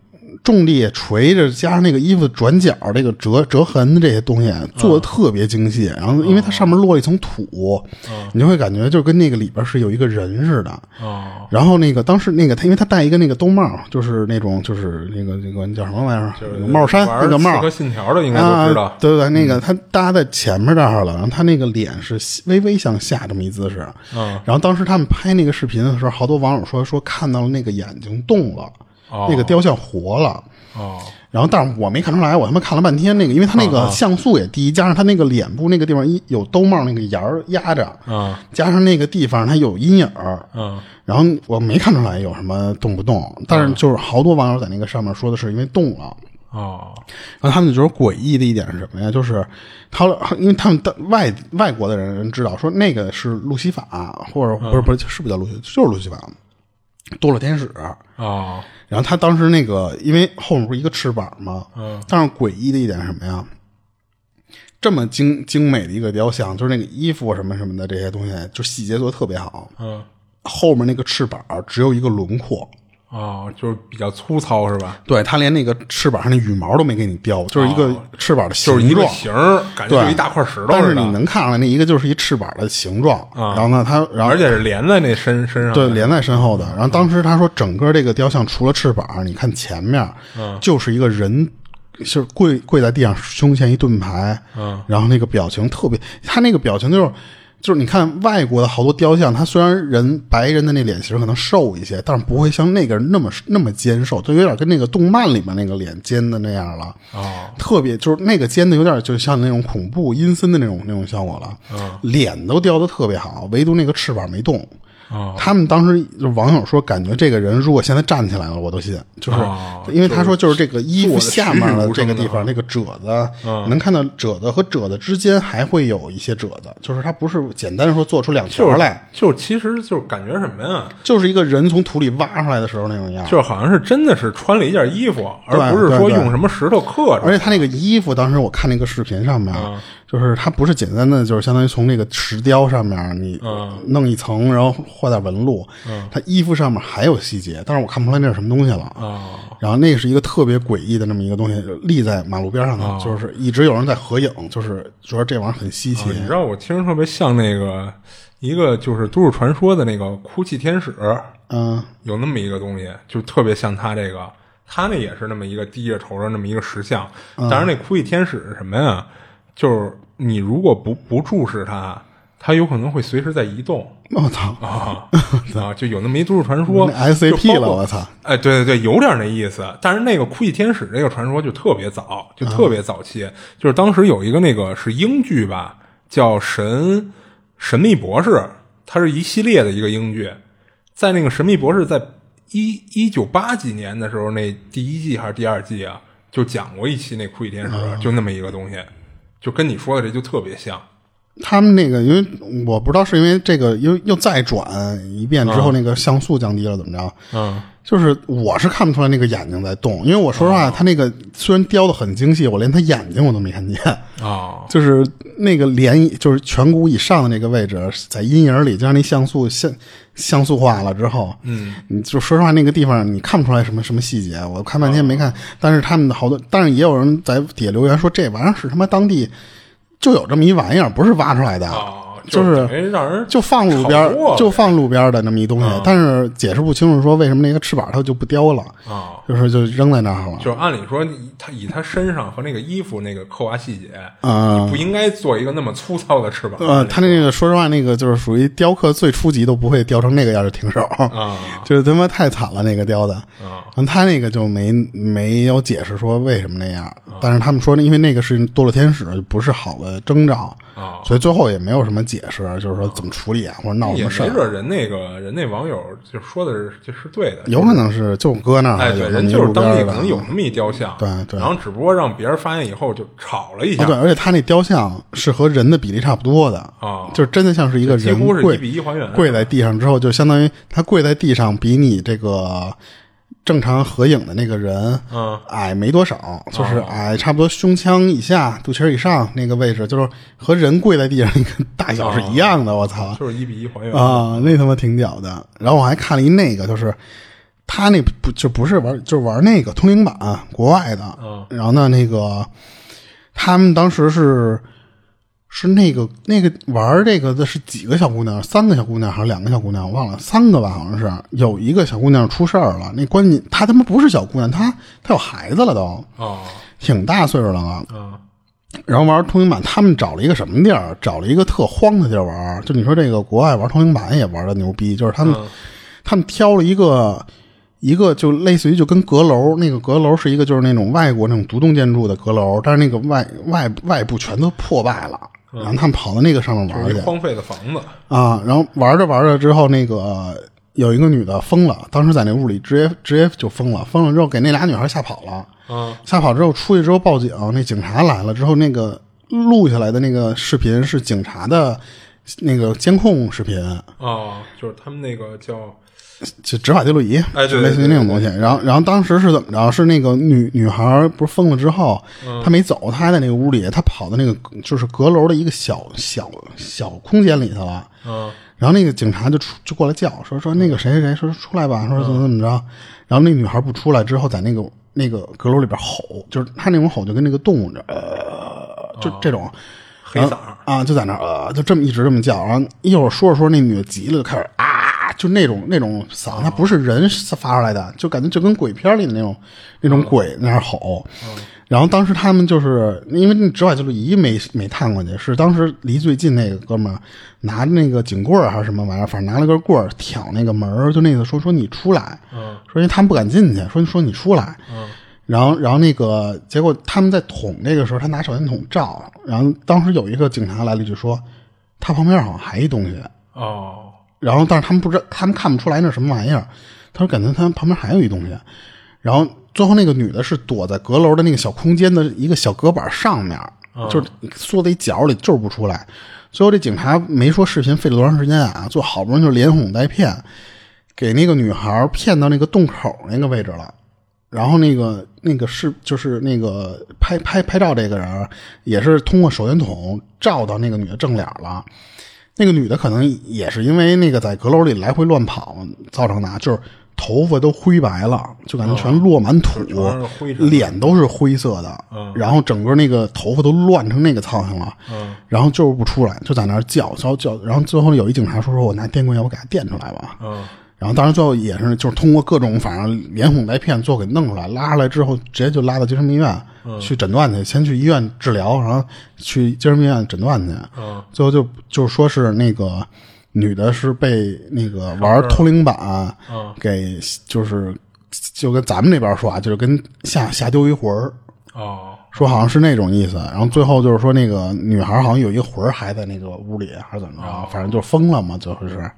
重力垂着，加上那个衣服转角这个折折痕这些东西做的特别精细。然后因为它上面落了一层土，你就会感觉就跟那个里边是有一个人似的。哦然后那个当时那个他，因为他戴一个那个兜帽，就是那种就是那个那个叫什么玩意儿，就是帽衫那个帽信条的应该都知道。对对对，那个他搭在前面这儿了，然后他那个脸是微微向下这么一姿势。嗯然后当时他们拍那个视频的时候，好多网友说说看到了那个眼睛动了，哦。那个雕像活了。哦。然后，但是我没看出来，我他妈看了半天那个，因为他那啊。个像素也低，加上他那个脸部那个地方一有兜帽那个沿儿压着，啊。加上那个地方它有阴影儿，嗯然后我没看出来有什么动不动，但是就是好多网友在那个上面说的是因为动了。哦。然后他们就觉得诡异的一点是什么呀？就是他，因为他们的外外国的人知道说那个是路西法，或者不是不是是不是叫路西，就是路西法，堕落天使。啊然后他当时那个，因为后面不是一个翅膀吗？嗯。但是诡异的一点是什么呀？这么精精美的一个雕像，就是那个衣服什么什么的这些东西，就细节做的特别好。嗯后面那个翅膀只有一个轮廓，哦，就是比较粗糙是吧？对他连那个翅膀上的羽毛都没给你雕，就是一个翅膀的形哦就是状，一个形儿，感觉对就一大块石头但是你，能看出来，那一个就是一翅膀的形状，然后呢，它然后而且是连在那身身上的。对连在身后的。然后当时他说，整个这个雕像除了翅膀，你看前面，就是一个人。就是跪跪在地上，胸前一盾牌，嗯，然后那个表情特别，他那个表情就是，就是你看外国的好多雕像，他虽然人白人的那脸型可能瘦一些，但是不会像那个人那么那么尖瘦，就有点跟那个动漫里面那个脸尖的那样了。哦，特别就是那个尖的有点就像那种恐怖阴森的那种那种效果了。嗯脸都雕的特别好，唯独那个翅膀没动。哦。他们当时就网友说，感觉这个人如果现在站起来了，我都信，就是、哦因为他说就是这个衣服下面的这个地方，那个褶子，嗯。能看到褶子和褶子之间还会有一些褶子，就是它不是简单说做出两就是条来，就其实就是感觉什么呀？就是一个人从土里挖出来的时候那种样。就是好像是真的是穿了一件衣服，而不是说用什么石头刻着。而且他那个衣服，当时我看那个视频上面，嗯就是它不是简单的，就是相当于从那个石雕上面你嗯弄一层，然后画点纹路。嗯，它衣服上面还有细节，但是我看不出来那是什么东西了。啊然后那是一个特别诡异的那么一个东西，立在马路边上的，哦就是一直有人在合影，就是觉得这玩意儿很稀奇。你知道我听着特别像那个一个就是都市传说的那个哭泣天使，嗯有那么一个东西，就特别像他这个，他那也是那么一个低着头的那么一个石像。嗯当然，那哭泣天使是什么呀？就是你如果不不注视它，它有可能会随时在移动。我操，啊 [laughs] 啊，就有那么一都市传说 [laughs] SCP 了我操！哎，对对对，有点那意思。但是那个哭泣天使这个传说就特别早，就特别早期，就是当时有一个那个是英剧吧，叫《神神秘博士》，它是一系列的一个英剧，在那个《神秘博士》在一一九八几年的时候，那第一季还是第二季啊，就讲过一期那哭泣天使，就那么一个东西，就跟你说的这就特别像。他们那个，因为我不知道是因为这个又又再转一遍之后，那个像素降低了怎么着？嗯就是我是看不出来那个眼睛在动，因为我说实话，他那个虽然雕的很精细，我连他眼睛我都没看见。啊 [laughs] 就是那个脸，就是颧骨以上的那个位置，在阴影里，就像那像素像像素化了之后，嗯，你就说实话，那个地方你看不出来什么什么细节，我看半天没看。但是他们的好多，但是也有人在底下留言说，这玩意儿是他妈当地就有这么一玩意儿，不是挖出来的。啊，就是让人就放路边儿，就放路边儿的那么一东西，但是解释不清楚说为什么那个翅膀它就不雕了，啊。就是就扔在那儿了。就是按理说，你他以他身上和那个衣服那个刻画细节，啊你不应该做一个那么粗糙的翅膀。呃，他那个说实话，那个就是属于雕刻最初级都不会雕成那个样的，停手，啊 [laughs] 就是他妈太惨了，那个雕的。啊他那个就没没有解释说为什么那样，但是他们说，因为那个是堕落天使，不是好的征兆，啊！所以最后也没有什么解释，就是说怎么处理啊，或者闹什也么事儿。没准人那个人那网友就说的是这是对的，有可能是就搁那儿，哎，对，人就是当地可能有那么一雕像，对对然后只不过让别人发现以后就吵了一下，啊，对，而且他那雕像是和人的比例差不多的啊就是真的像是一个人跪乎是一比一还原，跪在地上之后，就相当于他跪在地上比你这个正常合影的那个人，嗯矮没多少，就是矮差不多胸腔以下、肚脐以上那个位置，就是和人跪在地上那个大小是一样的。我操就是一比一还原啊，那他妈挺屌的。然后我还看了一那个，就是他那不就不是玩，就是玩那个通灵版，国外的。嗯然后呢，那个他们当时是是那个那个玩这个的是几个小姑娘，三个小姑娘还是两个小姑娘，我忘了，三个吧，好像是有一个小姑娘出事儿了。那关键她他妈不是小姑娘，她她有孩子了都，哦挺大岁数了啊。啊然后玩通灵版，他们找了一个什么地儿？找了一个特荒的地儿玩。就你说这个国外玩通灵版也玩的牛逼，就是他们、嗯他们挑了一个一个就类似于就跟阁楼，那个阁楼是一个就是那种外国那种独栋建筑的阁楼，但是那个外外外部全都破败了。然后他们跑到那个上面玩去。荒废的房子。啊，然后玩着玩着之后，那个有一个女的疯了，当时在那屋里直接直接就疯了，疯了之后给那俩女孩吓跑了。啊吓跑之后出去之后报警，那警察来了之后，那个录下来的那个视频是警察的那个监控视频，啊，就是他们那个叫就执法记录仪，哎类似于那种东西。然后，然后当时是怎么着？是那个女女孩不是疯了之后，嗯她没走，她还在那个屋里，她跑到那个就是阁楼的一个小小小空间里头了。嗯然后那个警察就出就过来叫说说那个谁谁谁说出来吧，说怎么怎么着。然后那女孩不出来之后，在那个那个阁楼里边吼，就是她那种吼就跟那个动物的呃，就这种。黑嗓儿啊，就在那儿呃，就这么一直这么叫，然后一会儿说着说着，那女的急了，就开始啊，就那种那种嗓，它不是人发出来的，就感觉就跟鬼片里的那种那种鬼在那儿吼。然后当时他们就是因为那执法记录仪没没探过去，是当时离最近那个哥们儿拿着那个警棍儿还是什么玩意儿，反正拿了根棍儿挑那个门儿，就那个说说你出来，嗯。说因为他们不敢进去，说说你出来，嗯。然后然后那个结果他们在捅那个时候，他拿手电筒照，然后当时有一个警察来了一句说，他旁边好像还一东西，哦然后但是他们不知道，他们看不出来那是什么玩意儿。他说感觉他旁边还有一东西，然后最后那个女的是躲在阁楼的那个小空间的一个小隔板上面，就是缩在一角里就是不出来。最后这警察没说视频费了多长时间啊，就好不容易就连哄带骗，给那个女孩骗到那个洞口那个位置了。然后那个那个是就是那个拍拍拍照这个人也是通过手电筒照到那个女的正脸了。那个女的可能也是因为那个在阁楼里来回乱跑造成的啊，就是头发都灰白了，就感觉全落满土，脸都是灰色的，嗯。然后整个那个头发都乱成那个苍蝇了，嗯。然后就是不出来，就在那儿叫叫叫，然后最后有一警察说说我拿电棍要不给他电出来吧，嗯然后当时最后也是就是通过各种反正连哄带骗，最后给弄出来，拉出来之后直接就拉到精神病院、去诊断去，先去医院治疗，然后去精神病院诊断去。嗯最后就就说是那个女的是被那个玩通灵板嗯给就是就跟咱们这边说啊，就是跟下下丢一魂儿。哦说好像是那种意思，然后最后就是说那个女孩好像有一个魂儿还在那个屋里，还是怎么着，反正就疯了嘛，最后是。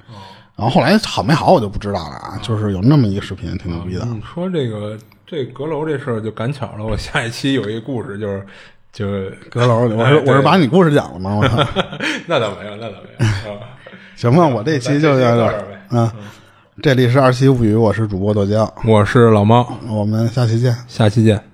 然后后来好没好我就不知道了啊，就是有那么一个视频，挺牛逼的。你说这个这阁楼这事儿就赶巧了，我下一期有一个故事，就是 [laughs] 就阁楼，我哎是我是把你故事讲了吗？我操！[laughs] 那倒没有，那倒没有。[laughs] 啊行吧，我这期就到这儿。嗯，这里是二七物语，我是主播豆浆，我是老猫，我们下期见。下期见。